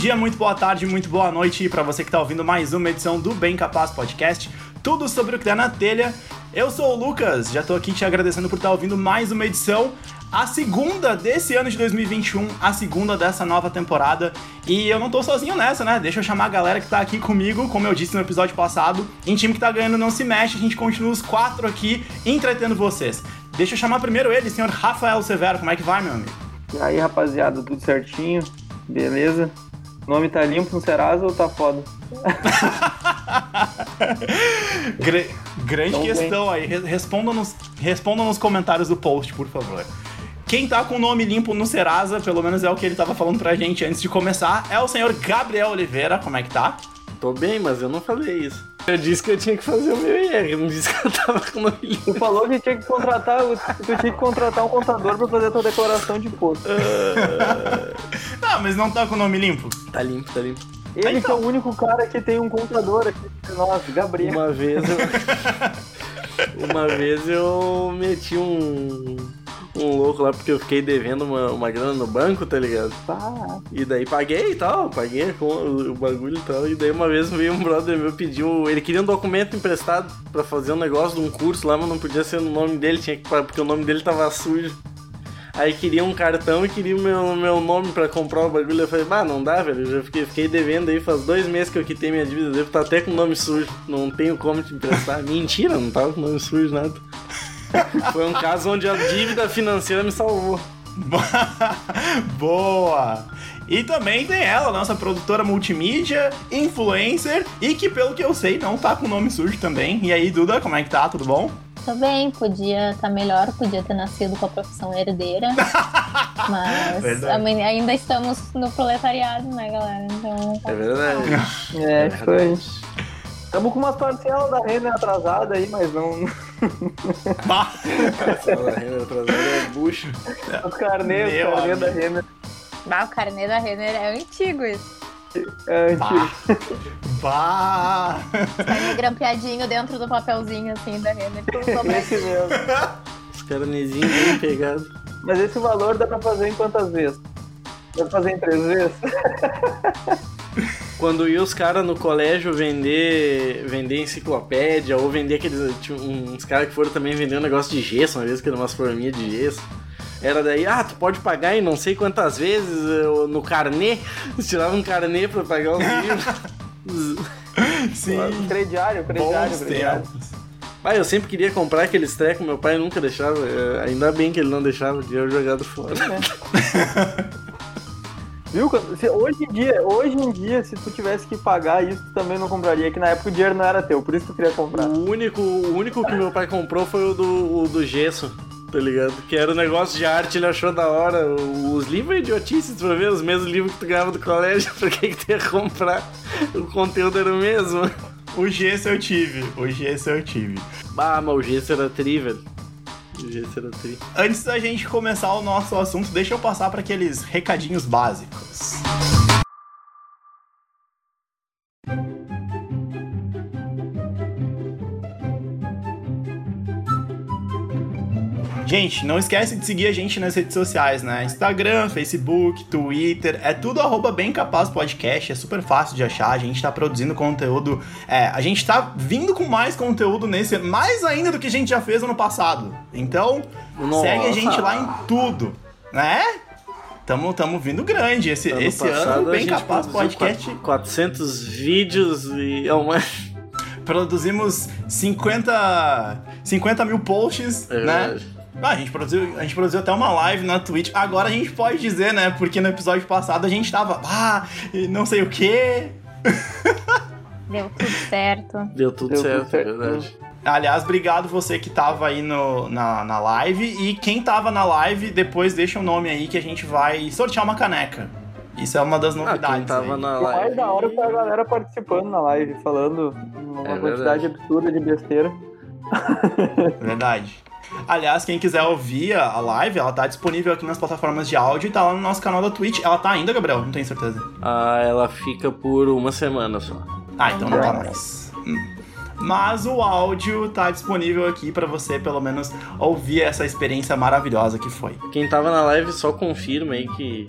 dia, muito boa tarde, muito boa noite para você que está ouvindo mais uma edição do Bem Capaz Podcast. Tudo sobre o que tá na telha. Eu sou o Lucas, já tô aqui te agradecendo por estar tá ouvindo mais uma edição, a segunda desse ano de 2021, a segunda dessa nova temporada. E eu não tô sozinho nessa, né? Deixa eu chamar a galera que tá aqui comigo, como eu disse no episódio passado. Em time que tá ganhando não se mexe, a gente continua os quatro aqui entretendo vocês. Deixa eu chamar primeiro ele, senhor Rafael Severo. Como é que vai, meu amigo? E aí, rapaziada, tudo certinho? Beleza? O nome tá limpo no Serasa ou tá foda? grande então, questão bem. aí. Respondam nos, respondam nos comentários do post, por favor. Quem tá com o nome limpo no Serasa, pelo menos é o que ele tava falando pra gente antes de começar, é o senhor Gabriel Oliveira. Como é que tá? Tô bem, mas eu não falei isso. Eu disse que eu tinha que fazer o meu IR, eu não disse que eu tava com o nome limpo. Tu falou que tinha que contratar, tu tinha que contratar um contador pra fazer a tua declaração de imposto. Uh... não, mas não tá com o nome limpo? Tá limpo, tá limpo. Ele então. que é o único cara que tem um contador aqui. Nossa, Gabriel. Uma vez eu. uma vez eu meti um um louco lá porque eu fiquei devendo uma, uma grana no banco, tá ligado? Tá. E daí paguei e tal, paguei com o, o bagulho e tal. E daí uma vez veio um brother meu pediu. Ele queria um documento emprestado pra fazer um negócio de um curso lá, mas não podia ser no nome dele, tinha que, porque o nome dele tava sujo. Aí queria um cartão e queria o meu, meu nome pra comprar o bagulho. Eu falei, ah, não dá, velho. Eu já fiquei, fiquei devendo aí faz dois meses que eu quitei minha dívida. Devo estar até com o nome sujo. Não tenho como te emprestar. Mentira, não tava com o nome sujo, nada. Foi um caso onde a dívida financeira me salvou. Boa! E também tem ela, nossa produtora multimídia, influencer e que, pelo que eu sei, não tá com nome sujo também. E aí, Duda, como é que tá? Tudo bom? Tô bem, podia estar tá melhor, podia ter nascido com a profissão herdeira. mas verdade. ainda estamos no proletariado, né, galera? Então. É verdade. É, é foi. Estamos com umas parcelas da renda atrasada aí, mas não. Parcela da renda atrasada é bucho. Os carnês, o carnê da renda. Bah, o carnê da renda é antigo isso. É antigo. Bah! Tá grampeadinho dentro do papelzinho assim da renda. Esse mesmo. Os carnezinhos bem pegados. Mas esse valor dá pra fazer em quantas vezes? Dá pra fazer em três vezes? quando ia os caras no colégio vender vender enciclopédia ou vender aqueles. Tinha uns caras que foram também vender um negócio de gesso, uma vez que era umas forminhas de gesso. Era daí, ah, tu pode pagar em não sei quantas vezes no carnê. Tirava um carnê pra pagar os livros. Sim. Crediário, crediário, crediário. Pai, eu sempre queria comprar aqueles trecos, meu pai nunca deixava. Eh, ainda bem que ele não deixava, de eu jogado fora. É. Viu? Se, hoje, em dia, hoje em dia, se tu tivesse que pagar isso, tu também não compraria, que na época o dinheiro não era teu, por isso tu queria comprar. O único, o único que meu pai comprou foi o do, o do gesso, tá ligado? Que era um negócio de arte, ele achou da hora. Os livros idiotices, pra ver, os mesmos livros que tu ganhava do colégio, pra que, que tu ia comprar? O conteúdo era o mesmo. O gesso eu tive, o gesso eu tive. Ah, mas o gesso era tri, velho. Antes da gente começar o nosso assunto, deixa eu passar para aqueles recadinhos básicos. Gente, não esquece de seguir a gente nas redes sociais, né? Instagram, Facebook, Twitter, é tudo arroba bem capaz podcast, é super fácil de achar, a gente tá produzindo conteúdo, é, a gente tá vindo com mais conteúdo nesse, mais ainda do que a gente já fez ano passado. Então, Nossa. segue a gente lá em tudo, né? Tamo, tamo vindo grande. Esse ano, esse ano bem capaz podcast. 400 vídeos e é uma. Produzimos 50, 50 mil posts, é né? Verdade. Ah, a gente, produziu, a gente produziu até uma live na Twitch. Agora a gente pode dizer, né? Porque no episódio passado a gente tava, ah, não sei o quê. Deu tudo certo. Deu tudo Deu certo, tudo certo, é verdade. Aliás, obrigado você que tava aí no, na, na live. E quem tava na live, depois deixa o um nome aí que a gente vai sortear uma caneca. Isso é uma das novidades. Ah, quem tava aí. na live. O mais da hora foi a galera participando na live, falando uma é quantidade absurda de besteira. Verdade. Aliás, quem quiser ouvir a live, ela tá disponível aqui nas plataformas de áudio e tá lá no nosso canal da Twitch. Ela tá ainda, Gabriel? Não tenho certeza. Ah, ela fica por uma semana só. Ah, então não tá mais. Hum. Mas o áudio tá disponível aqui para você, pelo menos, ouvir essa experiência maravilhosa que foi. Quem tava na live só confirma aí que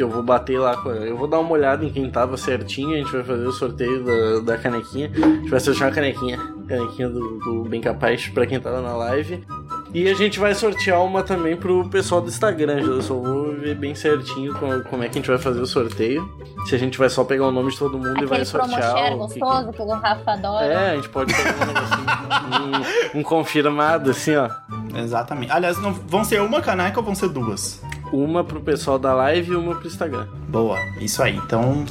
que eu vou bater lá, eu vou dar uma olhada em quem tava certinho, a gente vai fazer o sorteio da, da canequinha, a gente vai sortear a canequinha, canequinha do, do Bem Capaz pra quem tava na live. E a gente vai sortear uma também pro pessoal do Instagram. Eu só vou ver bem certinho como, como é que a gente vai fazer o sorteio. Se a gente vai só pegar o nome de todo mundo Aquele e vai sortear. Aquele gostoso que... que o Rafa adora. É, a gente pode fazer um negocinho. um, um confirmado, assim, ó. Exatamente. Aliás, não, vão ser uma caneca ou vão ser duas? Uma pro pessoal da live e uma pro Instagram. Boa, isso aí. Então,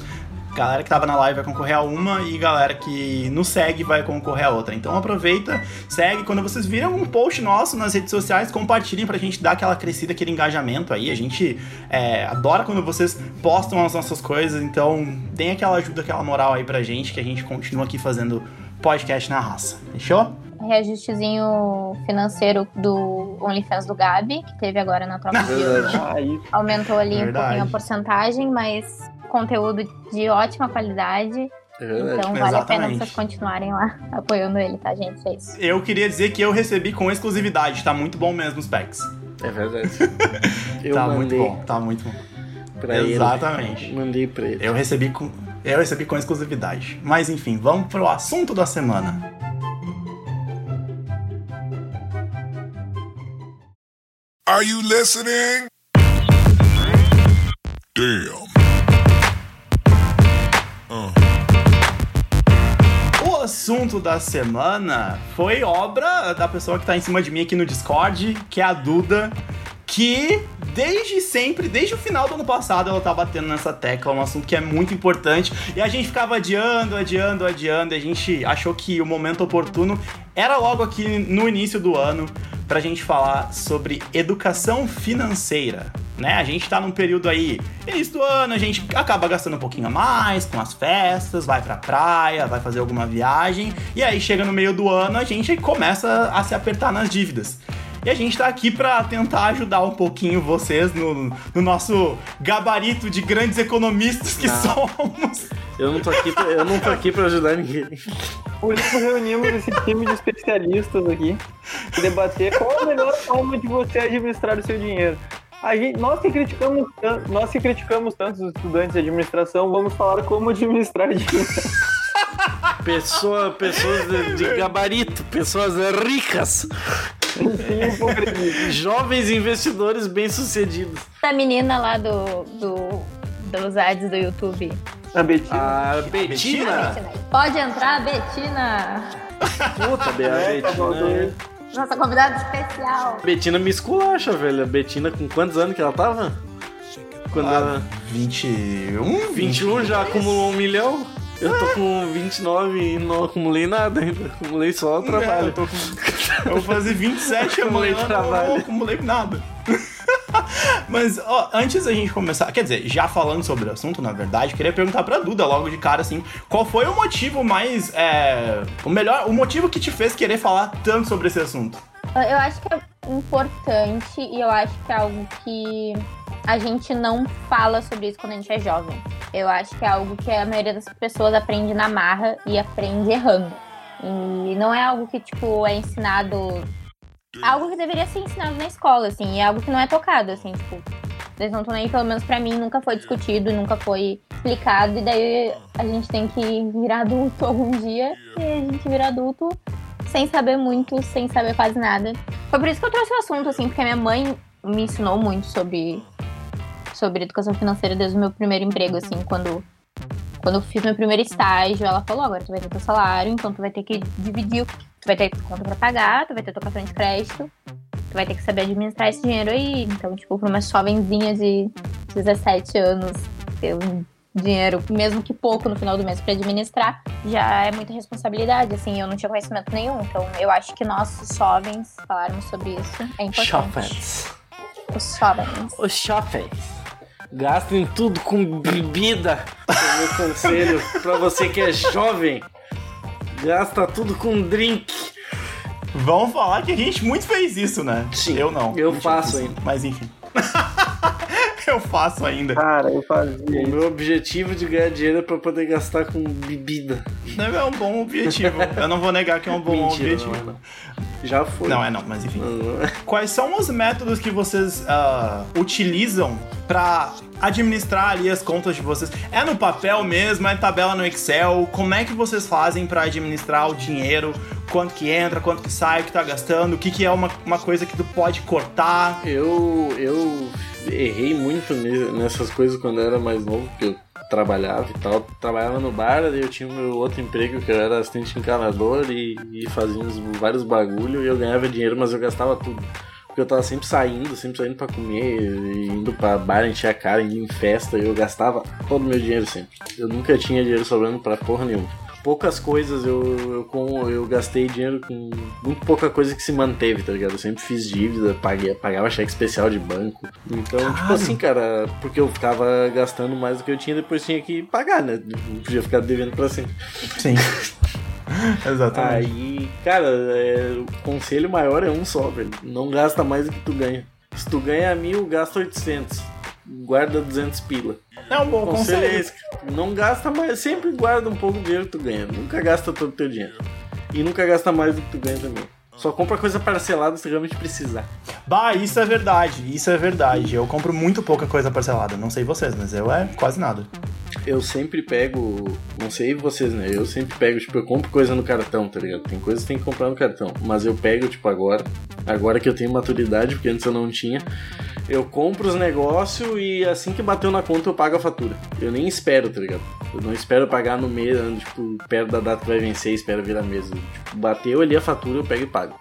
galera que tava na live vai concorrer a uma e galera que nos segue vai concorrer a outra. Então aproveita, segue. Quando vocês viram um post nosso nas redes sociais, compartilhem pra gente dar aquela crescida, aquele engajamento aí. A gente é, adora quando vocês postam as nossas coisas, então deem aquela ajuda, aquela moral aí pra gente, que a gente continua aqui fazendo podcast na raça. Fechou? Reajustezinho financeiro do OnlyFans do Gabi, que teve agora na troca de hoje. Aumentou ali Verdade. um pouquinho a porcentagem, mas conteúdo de ótima qualidade. É então vale Exatamente. a pena vocês continuarem lá apoiando ele, tá, gente? É isso. Eu queria dizer que eu recebi com exclusividade, tá muito bom mesmo os packs. É verdade. eu tá mandei. muito bom, tá muito bom. Pra Exatamente. Ele. Mandei pra ele. Eu recebi com. Eu recebi com exclusividade. Mas enfim, vamos pro assunto da semana. Are you listening? Damn. Uh. O assunto da semana foi obra da pessoa que tá em cima de mim aqui no Discord, que é a Duda, que desde sempre, desde o final do ano passado, ela tá batendo nessa tecla, um assunto que é muito importante. E a gente ficava adiando, adiando, adiando, e a gente achou que o momento oportuno era logo aqui no início do ano pra gente falar sobre educação financeira. Né? A gente tá num período aí, início do ano, a gente acaba gastando um pouquinho a mais com as festas, vai pra praia, vai fazer alguma viagem, e aí chega no meio do ano, a gente começa a se apertar nas dívidas. E a gente tá aqui para tentar ajudar um pouquinho vocês no, no, nosso gabarito de grandes economistas que não. somos. Eu não tô aqui pra, eu não tô aqui para ajudar ninguém. Por isso reunimos esse time de especialistas aqui para debater qual a melhor forma de você administrar o seu dinheiro. A gente, nós, que criticamos, nós que criticamos tantos estudantes de administração, vamos falar como administrar dinheiro. Pessoa, pessoas de, de gabarito, pessoas ricas. Jovens investidores bem-sucedidos. A menina lá do, do, dos ads do YouTube. A Betina. A Betina. Pode entrar, Betina. Puta, Be a é, tá Betina. Nossa convidada especial. Betina me esculacha, velho. A Betina, com quantos anos que ela tava? Quando ah, ela... 21? 21 já acumulou um milhão? Eu tô com 29 e não acumulei nada ainda. Acumulei só o trabalho. É, eu, tô com... eu vou fazer 27 amanhã, trabalho. não acumulei nada. Mas, ó, antes da gente começar, quer dizer, já falando sobre o assunto, na verdade, queria perguntar pra Duda logo de cara, assim, qual foi o motivo mais, é, o melhor, o motivo que te fez querer falar tanto sobre esse assunto? Eu acho que é importante e eu acho que é algo que a gente não fala sobre isso quando a gente é jovem. Eu acho que é algo que a maioria das pessoas aprende na marra e aprende errando. E não é algo que, tipo, é ensinado. Algo que deveria ser ensinado na escola, assim, e é algo que não é tocado, assim, tipo. Eles não estão nem, pelo menos pra mim, nunca foi discutido, nunca foi explicado, e daí a gente tem que virar adulto algum dia, e a gente vira adulto sem saber muito, sem saber quase nada. Foi por isso que eu trouxe o assunto, assim, porque a minha mãe me ensinou muito sobre sobre educação financeira desde o meu primeiro emprego, assim, quando, quando eu fiz meu primeiro estágio, ela falou, agora tu vai ter teu salário, então tu vai ter que dividir, tu vai ter conta pra pagar, tu vai ter teu cartão de crédito, tu vai ter que saber administrar esse dinheiro aí. Então, tipo, pra uma jovenzinha de 17 anos, ter um dinheiro, mesmo que pouco no final do mês para administrar, já é muita responsabilidade, assim, eu não tinha conhecimento nenhum. Então, eu acho que nós, jovens, falarmos sobre isso é importante. Jovens. Os jovens. Os jovens. Gastem tudo com bebida. É meu conselho para você que é jovem. Gasta tudo com drink. Vamos falar que a gente muito fez isso, né? Sim. Eu não. Eu faço ainda. Mas enfim. eu faço ainda. Cara, eu fazia. O meu objetivo de ganhar dinheiro é pra poder gastar com bebida. É um bom objetivo. Eu não vou negar que é um bom Mentira, objetivo. Não, não. Já foi. Não, é não, mas enfim. Uhum. Quais são os métodos que vocês ah, utilizam pra administrar ali as contas de vocês? É no papel mesmo? É tabela no Excel? Como é que vocês fazem pra administrar o dinheiro? Quanto que entra, quanto que sai, o que tá gastando? O que, que é uma, uma coisa que tu pode cortar? Eu, eu errei muito ne- nessas coisas quando eu era mais novo, porque eu trabalhava e tal. Trabalhava no bar, daí eu tinha o meu outro emprego que eu era assistente encanador e, e fazia uns, vários bagulho e eu ganhava dinheiro, mas eu gastava tudo. Porque eu tava sempre saindo, sempre saindo pra comer, indo pra bar, encher a cara, indo em festa, e eu gastava todo o meu dinheiro sempre. Eu nunca tinha dinheiro sobrando pra porra nenhuma. Poucas coisas eu, eu, com, eu gastei dinheiro com muito pouca coisa que se manteve, tá ligado? Eu sempre fiz dívida, paguei, pagava cheque especial de banco. Então, tipo Caralho. assim, cara, porque eu ficava gastando mais do que eu tinha, depois tinha que pagar, né? Não podia ficar devendo pra sempre. Sim. Exatamente. Aí, cara, é, o conselho maior é um só, velho. Não gasta mais do que tu ganha. Se tu ganha mil, gasta 800. Guarda 200 pila. É um bom conselho é conselho. esse. Não gasta mais, sempre guarda um pouco do dinheiro que tu ganha. Nunca gasta todo o teu dinheiro. E nunca gasta mais do que tu ganha também. Só compra coisa parcelada se realmente precisar. Bah, isso é verdade, isso é verdade. Eu compro muito pouca coisa parcelada. Não sei vocês, mas eu é quase nada. Eu sempre pego, não sei vocês, né? Eu sempre pego, tipo, eu compro coisa no cartão, tá ligado? Tem coisas que tem que comprar no cartão. Mas eu pego, tipo, agora, agora que eu tenho maturidade, porque antes eu não tinha, eu compro os negócios e assim que bateu na conta eu pago a fatura. Eu nem espero, tá ligado? Eu não espero pagar no mês, tipo, perto da data que vai vencer, espero virar mesa. Tipo, bateu ali a fatura, eu pego e pago.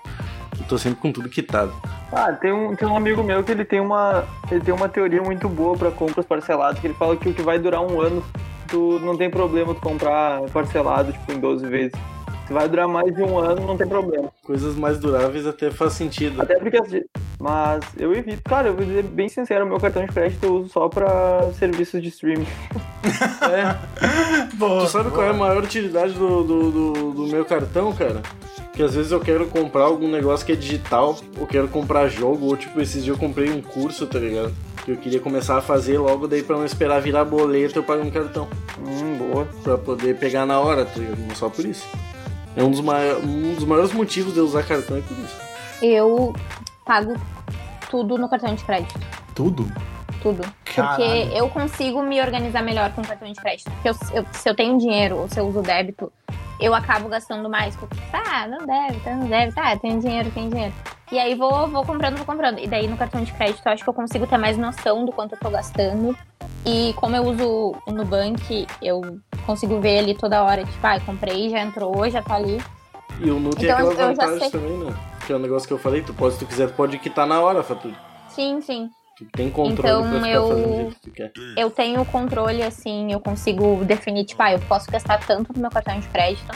Eu tô sempre com tudo quitado. Ah, tem um, tem um amigo meu que ele tem uma, ele tem uma teoria muito boa pra compras parceladas, que ele fala que o que vai durar um ano, tu não tem problema tu comprar parcelado, tipo, em 12 vezes. Se vai durar mais de um ano, não tem problema. Coisas mais duráveis até faz sentido. Até porque, assim, mas eu evito. Cara, eu vou dizer bem sincero, o meu cartão de crédito eu uso só pra serviços de streaming. É. Boa, Tu sabe qual é a maior utilidade do, do, do, do meu cartão, cara? Que às vezes eu quero comprar algum negócio que é digital, ou quero comprar jogo, ou tipo, esses dias eu comprei um curso, tá ligado? Que eu queria começar a fazer logo, daí pra não esperar virar boleto, eu pago no cartão. Hum, boa. Pra poder pegar na hora, tá ligado? Só por isso. É um dos, mai- um dos maiores motivos de eu usar cartão é por isso. Eu pago tudo no cartão de crédito. Tudo? Tudo. Caralho. Porque eu consigo me organizar melhor com o cartão de crédito. Porque eu- eu- se eu tenho dinheiro ou se eu uso débito, eu acabo gastando mais. Porque, tá, não deve, tá, não deve, tá, tem dinheiro, tem dinheiro. E aí vou, vou comprando, vou comprando. E daí no cartão de crédito eu acho que eu consigo ter mais noção do quanto eu tô gastando. E como eu uso o Nubank, eu consigo ver ali toda hora, tipo, ah, comprei, já entrou, já tá ali. E o Nu tem Então, aquela eu já vantagem também, né? Que é o negócio que eu falei, tu pode, se tu quiser, pode quitar na hora a fatura. Sim, sim. Tu tem controle Então, pra eu- fazendo o jeito que tu quer. eu tenho controle, assim, eu consigo definir, tipo, ah, eu posso gastar tanto no meu cartão de crédito.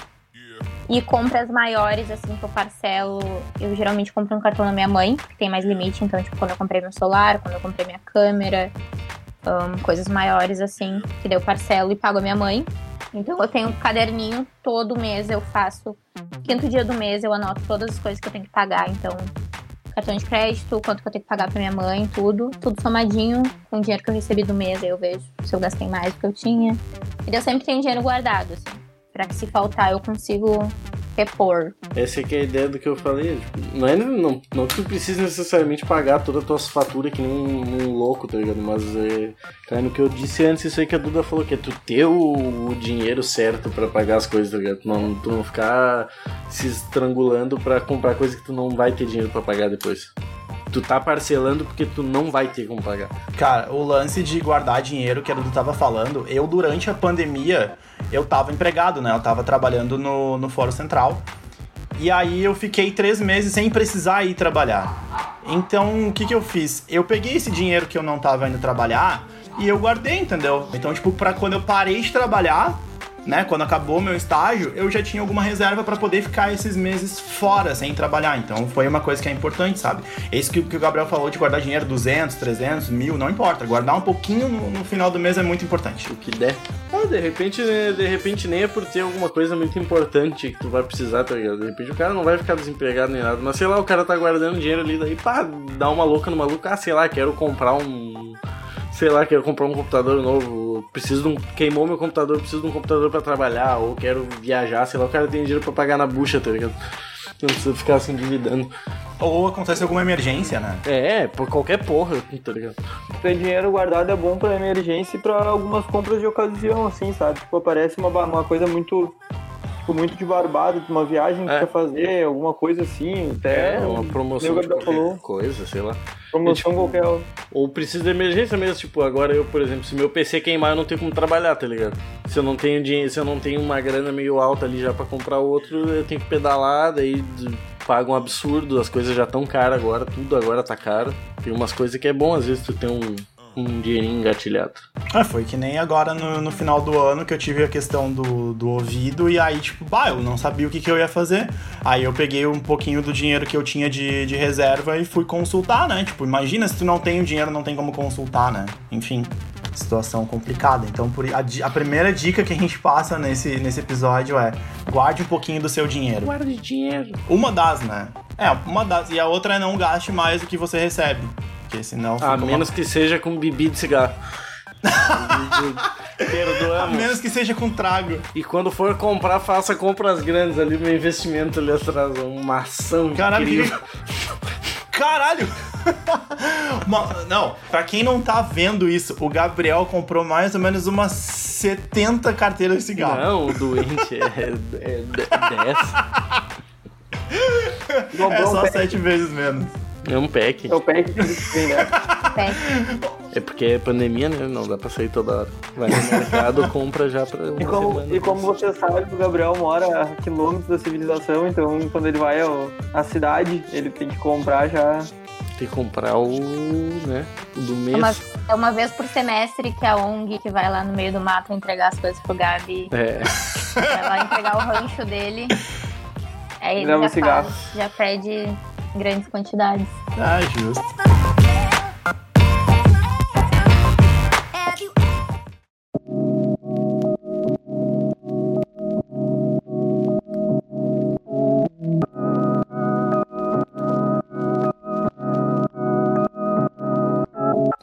E compras maiores, assim, que eu parcelo, eu geralmente compro no cartão da minha mãe, que tem mais limite. Então, tipo, quando eu comprei meu celular, quando eu comprei minha câmera, ahn, coisas maiores, assim, que daí eu parcelo e pago a minha mãe. Então, eu tenho um caderninho, todo mês eu faço. Quinto dia do mês eu anoto todas as coisas que eu tenho que pagar. Então, cartão de crédito, quanto que eu tenho que pagar pra minha mãe, tudo. Tudo somadinho com o dinheiro que eu recebi do mês. Aí eu vejo se eu gastei mais do que eu tinha. E eu sempre tenho dinheiro guardado, assim. Que se faltar eu consigo repor. Essa é que é a ideia do que eu falei. tipo, não, é, não, não que tu precise necessariamente pagar todas as tuas faturas que nem um, um louco, tá ligado? Mas é, cai no que eu disse antes, isso aí que a Duda falou, que é tu ter o, o dinheiro certo pra pagar as coisas, tá ligado? Não, tu não ficar se estrangulando pra comprar coisa que tu não vai ter dinheiro pra pagar depois. Tu tá parcelando porque tu não vai ter como pagar. Cara, o lance de guardar dinheiro que a Dudu tava falando, eu durante a pandemia, eu tava empregado, né? Eu tava trabalhando no, no Fórum Central. E aí eu fiquei três meses sem precisar ir trabalhar. Então, o que que eu fiz? Eu peguei esse dinheiro que eu não tava indo trabalhar e eu guardei, entendeu? Então, tipo, pra quando eu parei de trabalhar, né? Quando acabou meu estágio, eu já tinha alguma reserva pra poder ficar esses meses fora, sem trabalhar. Então, foi uma coisa que é importante, sabe? É isso que, que o Gabriel falou de guardar dinheiro, 200, 300, mil, não importa. Guardar um pouquinho no, no final do mês é muito importante. O que der. Ah, de repente, de repente nem é por ter alguma coisa muito importante que tu vai precisar, tá ligado? De repente o cara não vai ficar desempregado nem nada, mas sei lá, o cara tá guardando dinheiro ali, daí pá, dá uma louca no maluco, ah, sei lá, quero comprar um. Sei lá, quero comprar um computador novo, preciso de um. Queimou meu computador, preciso de um computador pra trabalhar, ou quero viajar, sei lá, o cara tem dinheiro pra pagar na bucha, tá ligado? Não precisa ficar se endividando. Ou acontece alguma emergência, né? É, por qualquer porra, tá ligado? Ter dinheiro guardado é bom pra emergência e pra algumas compras de ocasião, assim, sabe? Tipo, parece uma, uma coisa muito. Tipo, muito de barbado, de uma viagem que É. quer fazer, alguma coisa assim, até É, uma promoção de qualquer falou. coisa, sei lá. promoção tipo, qualquer. Ou precisa de emergência mesmo, tipo, agora eu, por exemplo, se meu PC queimar, eu não tenho como trabalhar, tá ligado? Se eu não tenho dinheiro, se eu não tenho uma grana meio alta ali já pra comprar outro, eu tenho que pedalar, daí paga um absurdo, as coisas já tão caras agora, tudo agora tá caro. Tem umas coisas que é bom, às vezes, tu ter um, um dinheirinho engatilhado. Ah, foi que nem agora no, no final do ano que eu tive a questão do, do ouvido e aí, tipo, bah, eu não sabia o que, que eu ia fazer. Aí eu peguei um pouquinho do dinheiro que eu tinha de, de reserva e fui consultar, né? Tipo, imagina se tu não tem o dinheiro, não tem como consultar, né? Enfim, situação complicada. Então, por, a, a primeira dica que a gente passa nesse, nesse episódio é guarde um pouquinho do seu dinheiro. Guarde dinheiro. Uma das, né? É, uma das. E a outra é não gaste mais do que você recebe. Porque senão. A uma- menos que seja com bebida de cigarro. A Perdoamos. menos que seja com trago. E quando for comprar, faça compras grandes ali, meu investimento ali atrás. Uma ação Caralho, incrível. Caralho! Não, pra quem não tá vendo isso, o Gabriel comprou mais ou menos umas 70 carteiras de cigarro. Não, o doente é, é 10. Comprou É só pack, 7 vezes menos. É um pack. é o pack que eles têm, né? Tem. É porque é pandemia, né? Não dá pra sair toda hora. Vai no mercado, compra já pra uma E como, semana. e como você sabe, o Gabriel mora a quilômetros da civilização, então quando ele vai ao- à cidade, ele tem que comprar já. Tem que comprar o, né, o do mês. Uma, é uma vez por semestre que a ONG que vai lá no meio do mato entregar as coisas pro Gabi. É, Vai lá entregar o rancho dele. Aí ele já, faz, já pede grandes quantidades. Ah, justo.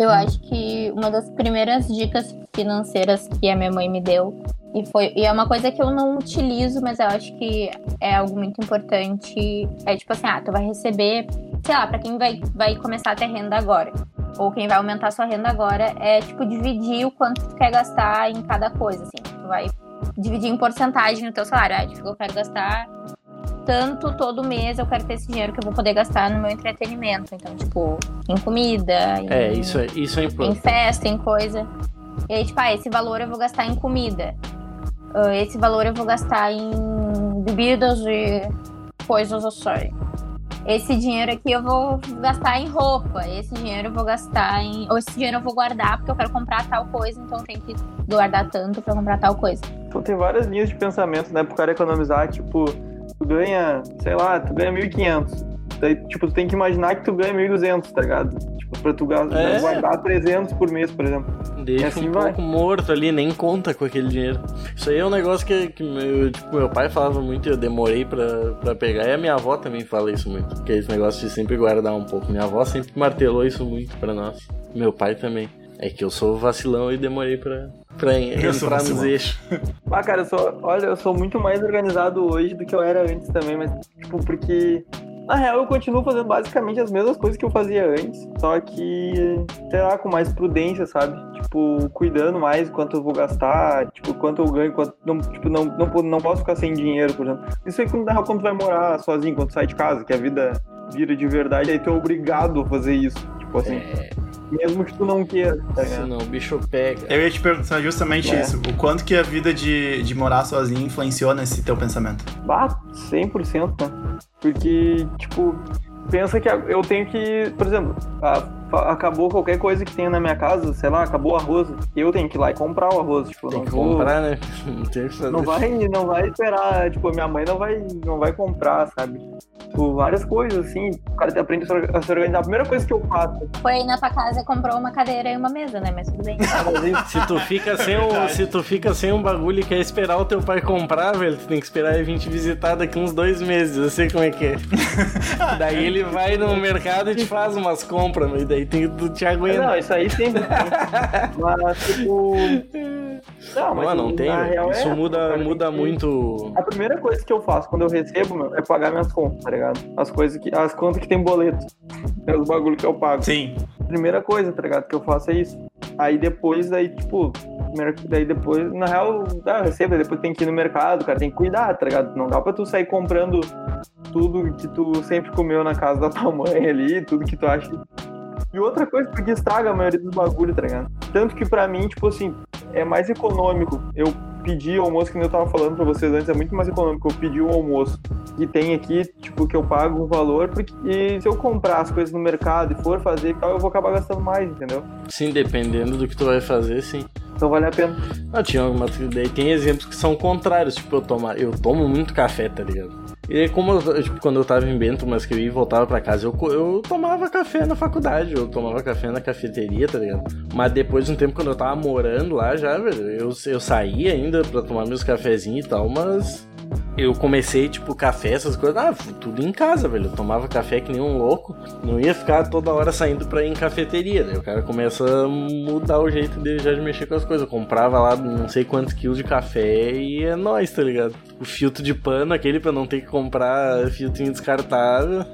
Eu acho que uma das primeiras dicas financeiras que a minha mãe me deu, e, foi, e é uma coisa que eu não utilizo, mas eu acho que é algo muito importante, é tipo assim, ah, tu vai receber, sei lá, pra quem vai, vai começar a ter renda agora, ou quem vai aumentar sua renda agora, é tipo dividir o quanto tu quer gastar em cada coisa, assim. Tu vai dividir em porcentagem no teu salário. Ah, tipo, eu quero gastar tanto todo mês, eu quero ter esse dinheiro que eu vou poder gastar no meu entretenimento. Então, tipo, em comida, em é, isso é, isso é em importante. festa, em coisa. E aí, tipo, ah, esse valor eu vou gastar em comida. Ah, esse valor eu vou gastar em bebidas e coisas assim. Esse dinheiro aqui eu vou gastar em roupa. Esse dinheiro eu vou gastar em. Ou esse dinheiro eu vou guardar porque eu quero comprar tal coisa, então eu tenho que guardar tanto pra comprar tal coisa. Então tem várias linhas de pensamento, né, pro cara economizar, tipo, tu ganha, sei lá, tu ganha 1.500. Daí, tipo, tu tem que imaginar que tu ganha 1.200, tá ligado? Tipo, pra tu ga- É. guardar 300 por mês, por exemplo. Deixa assim um vai. pouco morto ali, nem conta com aquele dinheiro. Isso aí é um negócio que, que meu, tipo, meu pai falava muito e eu demorei pra, pra pegar. E a minha avó também fala isso muito. Que é esse negócio de sempre guardar um pouco. Minha avó sempre martelou isso muito pra nós. Meu pai também. É que eu sou vacilão e demorei pra, pra Eu entrar nos eixos. Ah, cara, eu sou, olha, eu sou muito mais organizado hoje do que eu era antes também, mas, tipo, porque, na real, eu continuo fazendo basicamente as mesmas coisas que eu fazia antes, só que, sei lá, com mais prudência, sabe? Tipo, cuidando mais quanto eu vou gastar, tipo, quanto eu ganho, quanto, não, tipo, não, não, não posso ficar sem dinheiro, por exemplo. Isso aí, quando, na real, quando tu vai morar sozinho, quando tu sai de casa, que a vida vira de verdade, aí tu é obrigado a fazer isso, tipo assim, É, mesmo que tu não queira, tá ligado? senão o bicho pega. Eu ia te perguntar justamente É. isso. O quanto que a vida de, de morar sozinho influenciou nesse teu pensamento? Bah, 100%, né? Porque, tipo, pensa que eu tenho que, por exemplo, a- acabou qualquer coisa que tenha na minha casa, sei lá, acabou o arroz, eu tenho que ir lá e comprar o arroz, tipo, Tem não que vou- comprar, né? Não tem que fazer. Não vai, não vai esperar, tipo, minha mãe não vai, não vai comprar, sabe? Tipo, várias coisas, assim, o cara aprende a se organizar. A primeira coisa que eu faço, Foi aí na tua casa e comprou uma cadeira e uma mesa, né? Mas tudo bem. Se tu fica sem um, se tu fica sem um bagulho e quer esperar o teu pai comprar, velho, tu tem que esperar ele vir te visitar daqui uns dois meses. Eu sei como é que é. daí ele vai no mercado e te faz umas compras, mas daí tem, tu te aguenta. não, isso aí sempre tem. Mas, tipo, Não, mas Não, não tem, velho. real Isso é, muda, muda muito. A primeira coisa que eu faço quando eu recebo, meu, é pagar minhas contas, tá ligado? As coisas que. As contas que tem boleto. É os bagulho que eu pago. Sim. Primeira coisa, tá ligado? Que eu faço é isso. Aí depois, aí, tipo, daí depois, na real, tá, eu recebo, aí depois tem que ir no mercado, cara, tem que cuidar, tá ligado? Não dá pra tu sair comprando tudo que tu sempre comeu na casa da tua mãe ali, tudo que tu acha. E outra coisa, porque estraga a maioria dos bagulho, tá ligado? Tanto que pra mim, tipo assim, é mais econômico. Eu pedi almoço, que nem eu tava falando pra vocês antes, é muito mais econômico eu pedir um almoço que tem aqui, tipo, que eu pago um valor, porque e se eu comprar as coisas no mercado e for fazer e tal, eu vou acabar gastando mais, entendeu? Sim, dependendo do que tu vai fazer, sim. Então vale a pena. Ah, tinha alguma daí tem exemplos que são contrários, tipo, eu tomo, eu tomo muito café, tá ligado? E como eu, tipo, quando eu tava em Bento, mas que eu ia e voltava pra casa, eu, eu tomava café na faculdade, eu tomava café na cafeteria, tá ligado? Mas depois de um tempo, quando eu tava morando lá já, velho, eu, eu saía ainda pra tomar meus cafezinhos e tal, mas eu comecei, tipo, café, essas coisas, ah, tudo em casa, velho. Eu tomava café que nem um louco, não ia ficar toda hora saindo pra ir em cafeteria, né? O cara começa a mudar o jeito dele já de mexer com as coisas. Eu comprava lá não sei quantos quilos de café e é nóis, tá ligado? O filtro de pano, aquele pra não ter que comprar filtrinho descartável,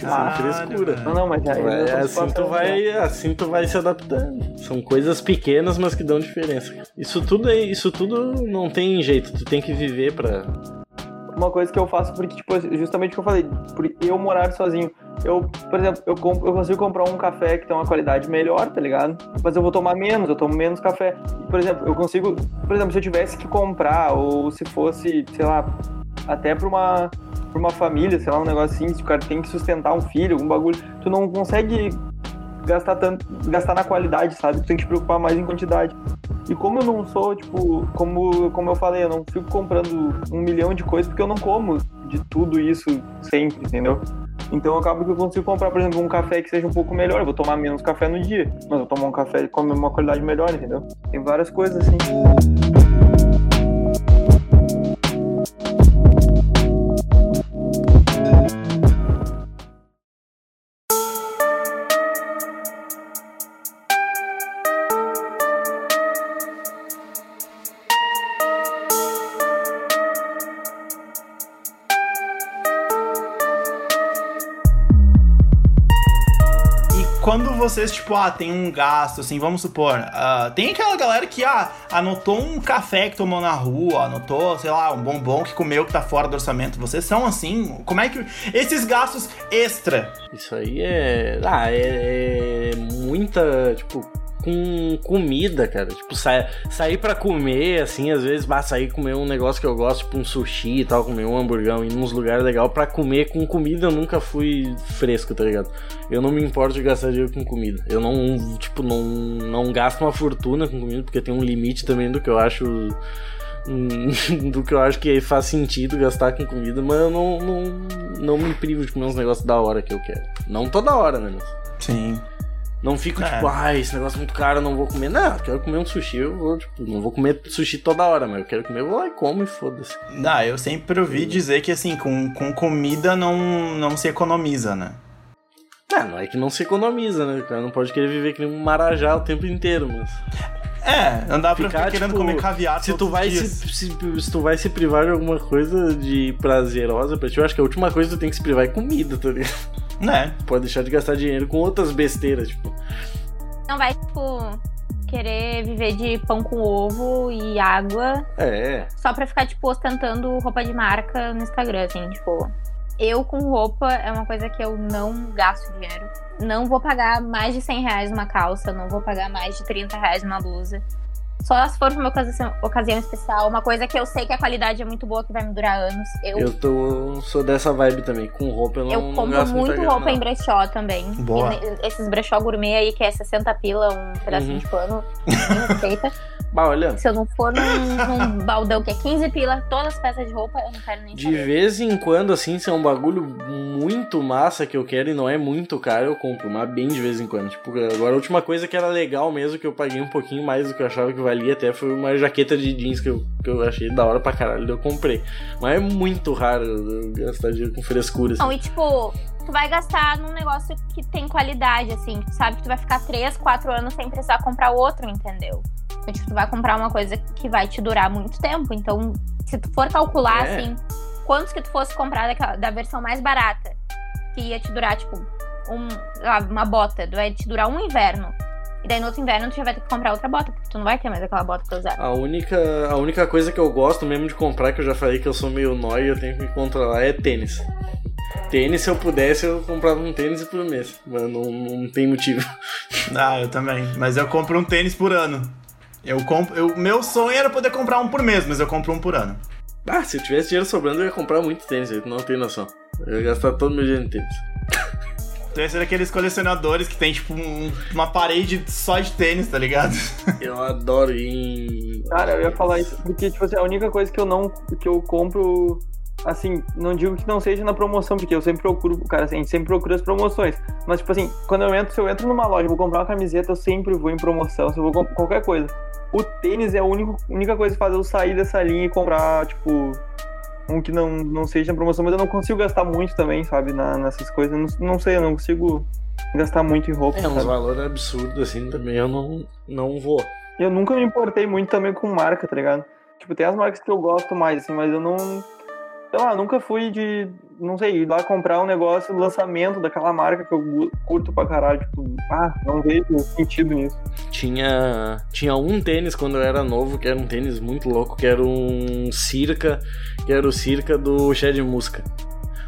Cara, sem frescura. Não, não, mas aí. Vai- assim tu vai, assim tu vai se adaptando. São coisas pequenas, mas que dão diferença. Isso tudo é, isso tudo não tem jeito. Tu tem que viver pra. Uma coisa que eu faço porque, tipo, justamente o que eu falei, por eu morar sozinho. Eu, por exemplo, eu, compro, eu consigo comprar um café que tem uma qualidade melhor, tá ligado? Mas eu vou tomar menos, eu tomo menos café. Por exemplo, eu consigo, por exemplo, se eu tivesse que comprar, ou se fosse, sei lá, até pra uma, pra uma família, sei lá, um negócio assim, se o cara tem que sustentar um filho, algum bagulho, tu não consegue gastar tanto, gastar na qualidade, sabe? Tu tem que te preocupar mais em quantidade. E como eu não sou, tipo, como, como eu falei, eu não fico comprando um milhão de coisas porque eu não como de tudo isso sempre, entendeu? Então acaba que eu consigo comprar, por exemplo, um café que seja um pouco melhor. Eu vou tomar menos café no dia, mas eu tomo um café com uma qualidade melhor, entendeu? Tem várias coisas assim. Vocês, tipo, ah, tem um gasto, assim, vamos supor, ah, tem aquela galera que, ah, anotou um café que tomou na rua, anotou, sei lá, um bombom que comeu que tá fora do orçamento. Vocês são assim? Como é que. Esses gastos extra. Isso aí é. Ah, é, é muita. Tipo, com comida, cara. Tipo, sa sair pra comer, assim, às vezes, bah, sair comer um negócio que eu gosto, tipo um sushi e tal, comer um hamburgão, ir nos lugares legais pra comer com comida, eu nunca fui fresco, tá ligado? Eu não me importo de gastar dinheiro com comida. Eu não, tipo, não, não gasto uma fortuna com comida, porque tem um limite também do que eu acho. do que eu acho que faz sentido gastar com comida, mas eu não, não, não me privo de comer uns negócios da hora que eu quero. Não toda hora, né? Sim. Não fico É. tipo, ah, esse negócio é muito caro, não vou comer. Não, eu quero comer um sushi, eu vou, tipo, não vou comer sushi toda hora, mas eu quero comer, eu vou lá e como e foda-se. Não, eu sempre ouvi dizer que, assim, com, com comida não, não se economiza, né? Ah, não é que não se economiza, né? O cara não pode querer viver que nem um marajá o tempo inteiro, mas. É, dá pra Ficar, querendo tipo, comer caviar Se tu, vai se, se, se tu vai se privar de alguma coisa de prazerosa pra ti, eu acho que a última coisa que tu tem que se privar é comida, tá ligado? Né? Pode deixar de gastar dinheiro com outras besteiras, tipo. Não vai, tipo, querer viver de pão com ovo e água É, só pra ficar, tipo, ostentando roupa de marca no Instagram, assim, tipo. Eu com roupa é uma coisa que eu não gasto dinheiro. Não vou pagar mais de 100 reais numa calça, não vou pagar mais de 30 reais numa blusa. Só se for pra uma ocasião, ocasião especial, uma coisa que eu sei que a qualidade é muito boa, que vai me durar anos. Eu, eu tô, sou dessa vibe também. Com roupa eu não, eu não compro muita muito roupa não. em brechó também. Boa. E esses brechó gourmet aí, que é 60 pila, um pedacinho Uhum. de pano, respeita. Bah, olha, Se eu não for num, num baldão que é 15 pila, todas as peças de roupa, eu não quero nem De saber. vez em quando, assim, se é um bagulho muito massa que eu quero e não é muito caro, eu compro, mas bem de vez em quando. Tipo, agora a última coisa que era legal mesmo, que eu paguei um pouquinho mais do que eu achava que valia, até foi uma jaqueta de jeans que eu, que eu achei da hora pra caralho, eu comprei. Mas é muito raro eu gastar dinheiro com frescura, assim. Não, e tipo, tu vai gastar num negócio que tem qualidade, assim. Tu sabe que tu vai ficar 3, 4 anos sem precisar comprar outro, entendeu? Então, tipo, tu vai comprar uma coisa que vai te durar muito tempo. Então, se tu for calcular, É. assim, quantos que tu fosse comprar daquela- da versão mais barata, que ia te durar, tipo, um, lá, uma bota, vai te durar um inverno. E daí no outro inverno tu já vai ter que comprar outra bota, porque tu não vai ter mais aquela bota pra usar. A única, a única coisa que eu gosto mesmo de comprar, que eu já falei que eu sou meio nóia e eu tenho que me controlar, é tênis. Tênis, se eu pudesse, eu comprava um tênis por mês. Mas não, não tem motivo. Ah, eu também. Mas eu compro um tênis por ano. Eu compro. Eu, meu sonho era poder comprar um por mês, mas eu compro um por ano. Ah, se eu tivesse dinheiro sobrando, eu ia comprar muito tênis, eu não tenho noção. Eu ia gastar todo meu dinheiro em tênis. Tu ia ser daqueles colecionadores que tem, tipo, um- uma parede só de tênis, tá ligado? Eu adoro ir em. Cara, eu ia falar isso porque, tipo assim, a única coisa que eu não. que eu compro. Assim, não digo que não seja na promoção, porque eu sempre procuro, cara, assim, a gente sempre procura as promoções. Mas, tipo assim, quando eu entro, se eu entro numa loja, vou comprar uma camiseta, eu sempre vou em promoção, se eu vou comprar qualquer coisa. O tênis é a única, única coisa que faz eu sair dessa linha e comprar, tipo, um que não, não seja na promoção, mas eu não consigo gastar muito também, sabe, na- nessas coisas. Não, não sei, eu não consigo gastar muito em roupa. É, sabe? valores absurdos assim também, eu não, não vou. Eu nunca me importei muito também com marca, tá ligado? Tipo, tem as marcas que eu gosto mais, assim, mas eu não. Sei lá, nunca fui de. Não sei, ir lá comprar um negócio, lançamento daquela marca que eu curto pra caralho. Tipo, ah, não vejo sentido nisso. Tinha, tinha um tênis quando eu era novo, que era um tênis muito louco, que era um Circa, que era o Circa do Shed Musca.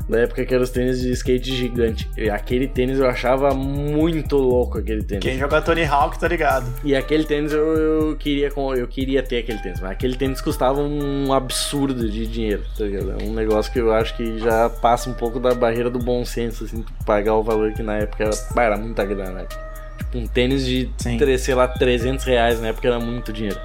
Da época que era os tênis de skate gigante. E aquele tênis eu achava muito louco, aquele tênis. Quem joga Tony Hawk, tá ligado? E aquele tênis eu, eu queria eu queria ter aquele tênis, mas aquele tênis custava um absurdo de dinheiro, tá ligado? É um negócio que eu acho que já passa um pouco da barreira do bom senso, assim, pagar o valor que na época era, era muita grana, né? Tipo, um tênis de, Sim. sei lá, 300 reais na época era muito dinheiro.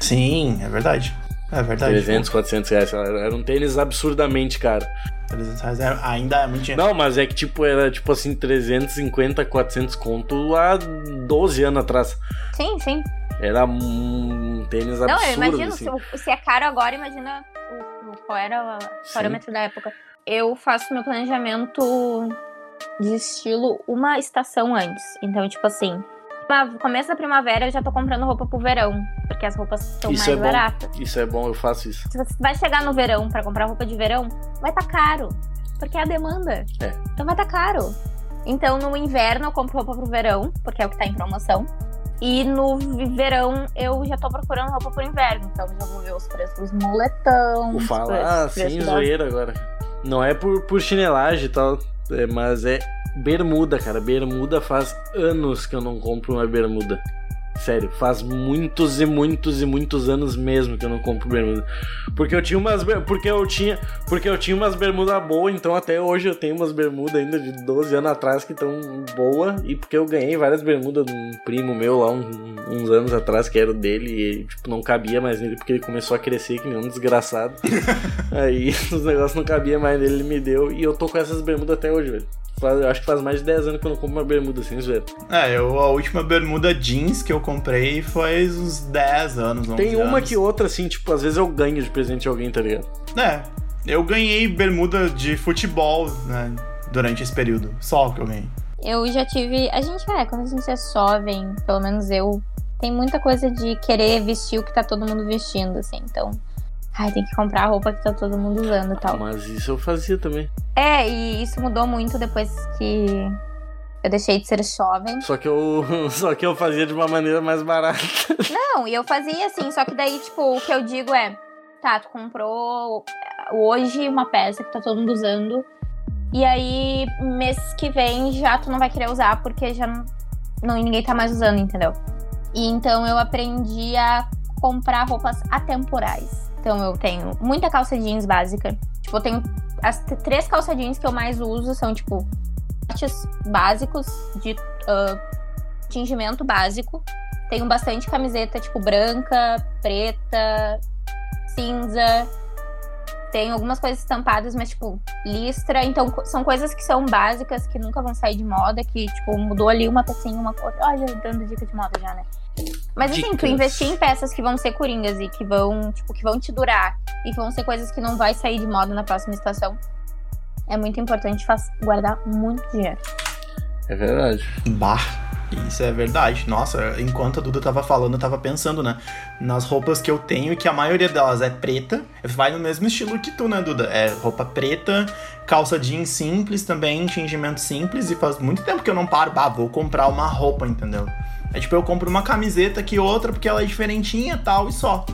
Sim, é verdade. É verdade. 300, 400 reais, era um tênis absurdamente caro. 300 reais é- ainda é muito dinheiro. Não, mas é que tipo, era tipo assim, 350, 400 conto há 12 anos atrás. Sim, sim. Era um tênis absurdo, Não, eu imagino, assim. se, se é caro agora, imagina o, o- qual era o parâmetro da época. Eu faço meu planejamento de estilo uma estação antes. Então, tipo assim, começo da primavera eu já tô comprando roupa pro verão, porque as roupas estão Isso mais é baratas. Isso é bom, eu faço isso. Se você vai chegar no verão pra comprar roupa de verão, vai tá caro, porque é a demanda. É. Então vai tá caro. Então no inverno eu compro roupa pro verão, porque é o que tá em promoção. E no verão eu já tô procurando roupa pro inverno. Então já vou ver os preços dos moletão. Falar preços sem zoeira agora. Não é por, por chinelagem e tal, é, mas é bermuda, cara. Bermuda faz anos que eu não compro uma bermuda. Sério, faz muitos e muitos e muitos anos mesmo que eu não compro bermuda. Porque eu tinha umas porque eu tinha, porque eu tinha umas bermudas boas, então até hoje eu tenho umas bermudas ainda de 12 anos atrás que estão boa e porque eu ganhei várias bermudas de um primo meu lá um- uns anos atrás que era o dele e ele, tipo não cabia mais nele porque ele começou a crescer que nem um desgraçado. Aí os negócios não cabiam mais nele, ele me deu e eu tô com essas bermudas até hoje, velho. Faz- eu acho que faz mais de 10 anos que eu não compro uma bermuda assim, velho. É, eu, a última bermuda jeans que eu comprei foi uns 10 anos, 11 Tem uma anos. que outra, assim, tipo, às vezes eu ganho de presente de alguém, tá ligado? É, eu ganhei bermuda de futebol, né, durante esse período. Só que eu ganhei. Eu já tive. A gente, é, quando a gente é jovem, pelo menos eu, tem muita coisa de querer vestir o que tá todo mundo vestindo, assim. Então, ai, tem que comprar a roupa que tá todo mundo usando e tal. Mas isso eu fazia também. É, e isso mudou muito depois que eu deixei de ser jovem. Só que eu, só que eu fazia de uma maneira mais barata. Não, e eu fazia assim, só que daí, tipo, o que eu digo é, tá, tu comprou hoje uma peça que tá todo mundo usando, e aí mês que vem já tu não vai querer usar porque já não, não ninguém tá mais usando, entendeu? E então eu aprendi a comprar roupas atemporais. Então eu tenho muita calça jeans básica. Tipo, eu tenho as três calça jeans que eu mais uso são, tipo, shorts básicos de ah, tingimento básico. Tenho bastante camiseta, tipo, branca, preta, cinza. Tenho algumas coisas estampadas, mas, tipo, listra. Então, são coisas que são básicas, que nunca vão sair de moda, que, tipo, mudou ali uma pecinha, uma cor. Olha, dando dica de moda já, né? Mas, assim, tu investir em peças que vão ser coringas e que vão, tipo, que vão te durar e que vão ser coisas que não vai sair de moda na próxima estação, é muito importante faz guardar muito dinheiro. É verdade. Bah. Isso é verdade. Nossa, enquanto a Duda tava falando, eu tava pensando, né? Nas roupas que eu tenho, que a maioria delas é preta. Vai no mesmo estilo que tu, né, Duda? É roupa preta, calça jeans simples também, tingimento simples. E faz muito tempo que eu não paro, bah, vou comprar uma roupa, entendeu? É tipo, eu compro uma camiseta que outra, porque ela é diferentinha e tal, e só.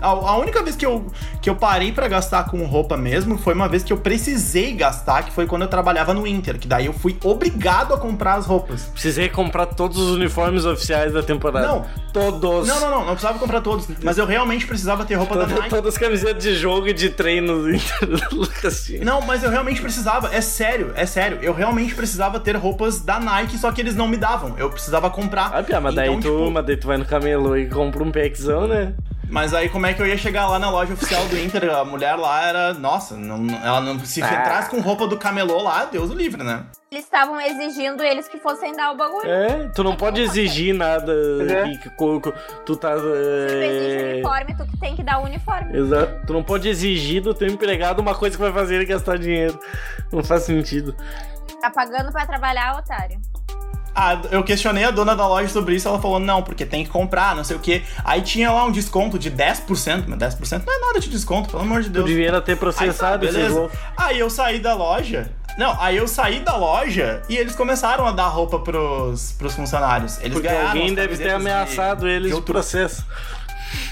A, a única vez que eu, que eu parei para gastar com roupa mesmo foi uma vez que eu precisei gastar, que foi quando eu trabalhava no Inter, que daí eu fui obrigado a comprar as roupas. Precisei comprar todos os uniformes oficiais da temporada. Não. Todos. Não, não, não, não precisava comprar todos, mas eu realmente precisava ter roupa da Toda- Nike. Todas as camisetas de jogo e de treino do Inter do Lucas. Não, mas eu realmente precisava, é sério, é sério. Eu realmente precisava ter roupas da Nike, só que eles não me davam. Eu precisava comprar. Ah, Pia, mas daí, Então, tu, tipo, mas daí tu vai no camelô e compra um packzão, né? Mas aí como é que eu ia chegar lá na loja oficial do Inter? A mulher lá era, nossa, não, ela não se Ah. entrasse com roupa do camelô lá, Deus o livre, né? Eles estavam exigindo eles que fossem dar o bagulho. É, tu não pode exigir nada é. que, tu tá. Se tu exige É... uniforme, tu que tem que dar o uniforme. Exato. Tu não pode exigir do teu empregado uma coisa que vai fazer ele gastar dinheiro. Não faz sentido. Tá pagando pra trabalhar, otário. Ah, eu questionei a dona da loja sobre isso, ela falou, não, porque tem que comprar, não sei o quê. Aí tinha lá um desconto de 10%, mas 10% não é nada de desconto, pelo amor de Tu Deus. devia ter Aí, tá, processado beleza. Aí eu saí da loja. Não, aí eu saí da loja e eles começaram a dar roupa pros, pros funcionários. Eles Porque ganharam alguém deve ter camisetas de- ameaçado eles de outro- processo.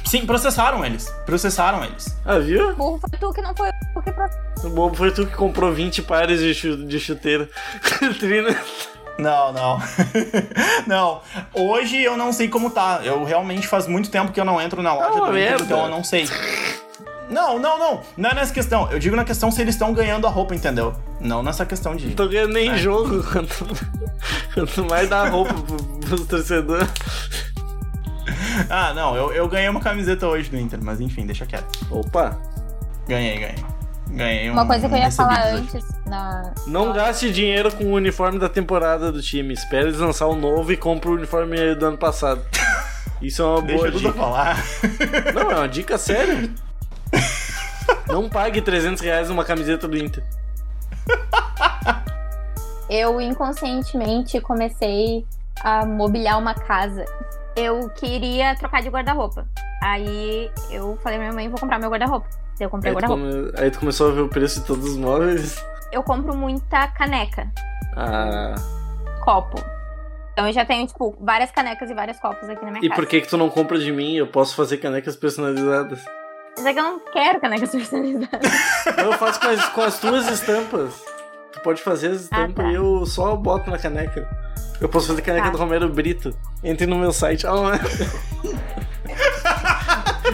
Sim, processaram eles. Processaram eles. Ah, viu? Burro foi tu que não foi o que O bobo foi tu que comprou 20 pares de, chu de chuteira. Não, não. não. Hoje eu não sei como tá. Eu realmente faz muito tempo que eu não entro na loja do Inter, então eu não sei. Não, não, não. Não é nessa questão. Eu digo na questão se eles estão ganhando a roupa, entendeu? Não nessa questão de. Não tô ganhando nem É. jogo. Quanto, quanto mais dá roupa pro- pros torcedores. Ah, não. Eu, eu ganhei uma camiseta hoje do Inter, mas enfim, deixa quieto. Opa. Ganhei, ganhei. Ganhei um. Uma coisa que eu ia falar antes na. Não gaste dinheiro com o uniforme da temporada do time. Espere eles lançar o novo e compre o uniforme do ano passado. Isso é uma Deixa boa dica. falar. Não, é uma dica séria. Não pague 300 reais numa camiseta do Inter. Eu inconscientemente comecei a mobiliar uma casa. Eu queria trocar de guarda-roupa. Aí eu falei pra minha mãe, vou comprar meu guarda-roupa. Eu comprei Aí tu, come- aí tu começou a ver o preço de todos os móveis. Eu compro muita caneca, Ah. copo. Então eu já tenho, tipo, várias canecas e vários copos aqui na minha E casa. por que que tu não compra de mim? Eu posso fazer canecas personalizadas. Mas é que eu não quero canecas personalizadas. Eu faço com as, com as tuas estampas. Tu pode fazer as estampas tá. e eu só boto na caneca. Eu posso fazer caneca Tá. do Romero Brito. Entre no meu site. Ah, não é?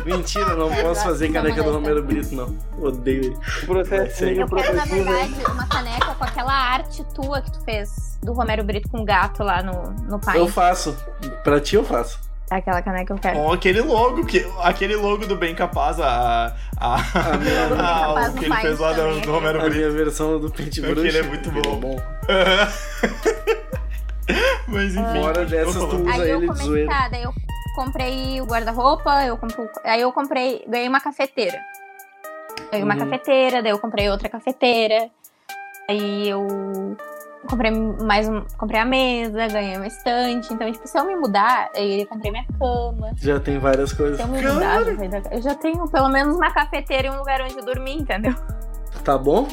Mentira, não posso fazer caneca do. Romero Brito, não. Odeio ele. O processo Eu Eu quero, na verdade, uma caneca com aquela arte tua que tu fez do Romero Brito com o gato lá no, no pai. Eu faço. Pra ti eu faço. Aquela caneca eu quero. Com aquele logo, que, aquele logo do Bem Capaz, a. a, A minha- a- Capaz o que ele fez lá do, do Romero A Brito. minha versão do Pente Aquele Bruxo. é muito Aquele bom. Mas enfim. Fora dessas, tu usa Aí eu ele de daí eu comprei o guarda-roupa, eu compro, aí eu comprei, ganhei uma cafeteira. Ganhei uma Uhum. cafeteira, daí eu comprei outra cafeteira. Aí eu comprei mais um, comprei a mesa, ganhei uma estante. Então, tipo, se eu me mudar, aí eu comprei minha cama. Já tem várias coisas. Se eu me mudar, eu já tenho- pelo menos uma cafeteira e um lugar onde dormir, entendeu? Tá bom?